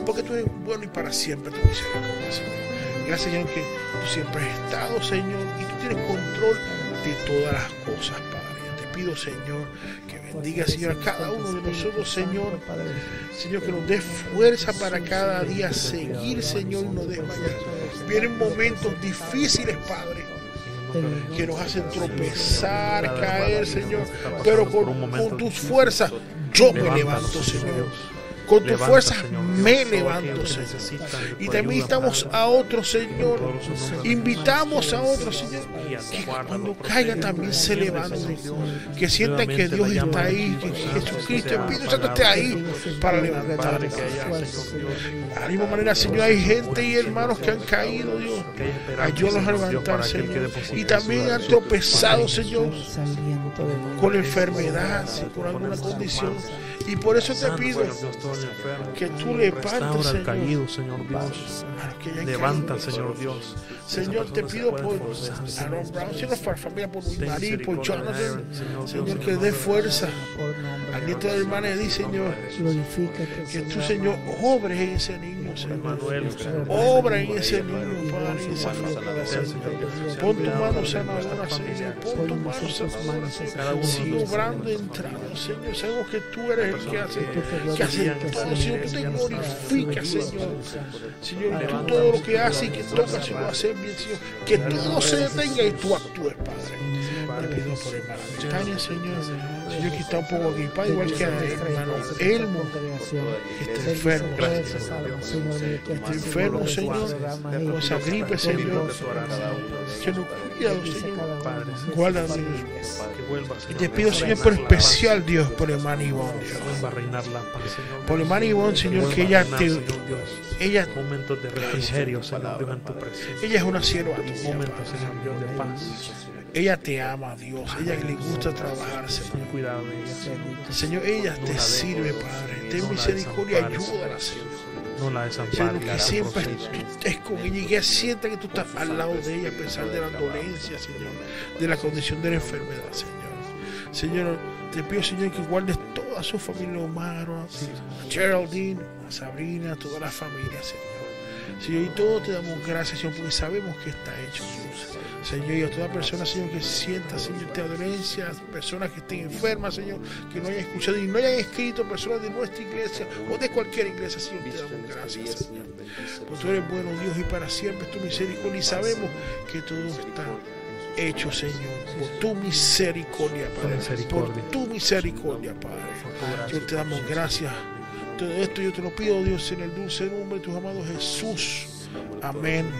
Porque tú eres bueno y para siempre tu misericordia, Señor. Gracias, Señor, que tú siempre has estado, Señor, y tú tienes control de todas las cosas, Padre. Yo te pido, Señor, que bendiga, Señor, a cada uno de nosotros, Señor. Señor, que nos dé fuerza para cada día seguir, Señor, y no desmayar. Vienen momentos difíciles, Padre, que nos hacen tropezar, caer, Señor, pero con, con tus fuerzas yo me levanto, Señor. Con tus fuerzas me levanto, Señor. Y también invitamos a otros, Señor. Invitamos a otros, Señor, que cuando caigan también se levanten. Que sientan que Dios está ahí, que Jesucristo, el Espíritu Santo esté ahí para levantar. De la misma manera, Señor, hay gente y hermanos que han caído, Dios. Ayúdanos a levantar, Señor. Y también han tropezado, Señor, con enfermedad, con alguna condición. Y por eso te pido que tú levantes, Señor, Señor Dios. Levanta. Señor Dios. Señor, te pido por Aaron Brown, Señor, por la familia, por Marí, por Jonathan, Señor, que dé fuerza al nieto de hermana Edith, Señor, que tú, Señor, obres en ese niño, Señor. Obra en ese niño, Padre, en esa familia, Señor. Pon tu mano sanadora, Señor. Pon tu mano sanadora, Señor. Sigue obrando, entrando, Señor. Sabemos que tú eres el que hace, que hace todo, Señor. Tú te glorificas, Señor. Señor, tú todo lo que haces y que tocas, Señor, hacer Que todo se detenga y tú actúes, Padre. Te pido por hermana Tania, Señor. Señor, que está un poco gripada, igual que a hermano Elmo, que está enfermo. Está enfermo, Señor, con esa gripe, Señor. Señor, cuídalo, Señor. Padre, Guárdame. que vuelva, Y Señor. te pido, Señor, por especial, Dios, por hermana Ivonne, Señor. Por hermana Ivonne, Señor, que ella te... Señor. Ella, Momentos de refrigerio, Señor tu presencia. ella es una sierva Momentos. Señor de paz. Ella te ama, Dios. Ella le gusta trabajar, Señor. cuidado de ella. Señor, ella te sirve, Padre. Ten misericordia, ayúdala, Señor. No la desampares. que siempre estés con ella y que sienta que tú estás al lado de ella a pesar de la dolencia, Señor, de la condición de la enfermedad, Señor. Señor, te pido, Señor, que guardes toda su familia, Omar, a Geraldine, a Sabrina, a toda la familia, Señor. Señor, y todos te damos gracias, Señor, porque sabemos que está hecho, Dios. Señor, y a toda persona, Señor, que sienta, Señor, te dolencia, personas que estén enfermas, Señor, que no hayan escuchado y no hayan escrito, personas de nuestra iglesia o de cualquier iglesia, Señor, te damos gracias, Señor. Porque tú eres bueno, Dios, y para siempre es tu misericordia. Y sabemos que todo está hecho, Señor, por tu misericordia, Padre. Por tu misericordia, Padre. Yo te damos gracias. Todo esto yo te lo pido, Dios, en el dulce nombre de tus amados Jesús. Amén.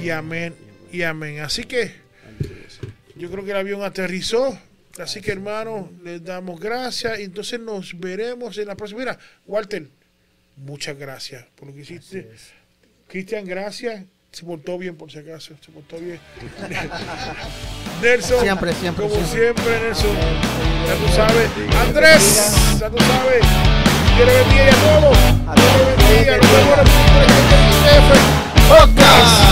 Y amén. Y amén. Así que yo creo que el avión aterrizó. Así que, hermanos, les damos gracias. Y entonces nos veremos en la próxima. Mira, Walter, muchas gracias por lo que hiciste. Cristian, gracias. Se portó bien, por si acaso. Se portó bien. Nelson, Siempre, siempre, como siempre. siempre, Nelson. Ya tú sabes. Andrés, ya tú sabes. Dios le bendiga a todos. Dios le bendiga. Nos vemos.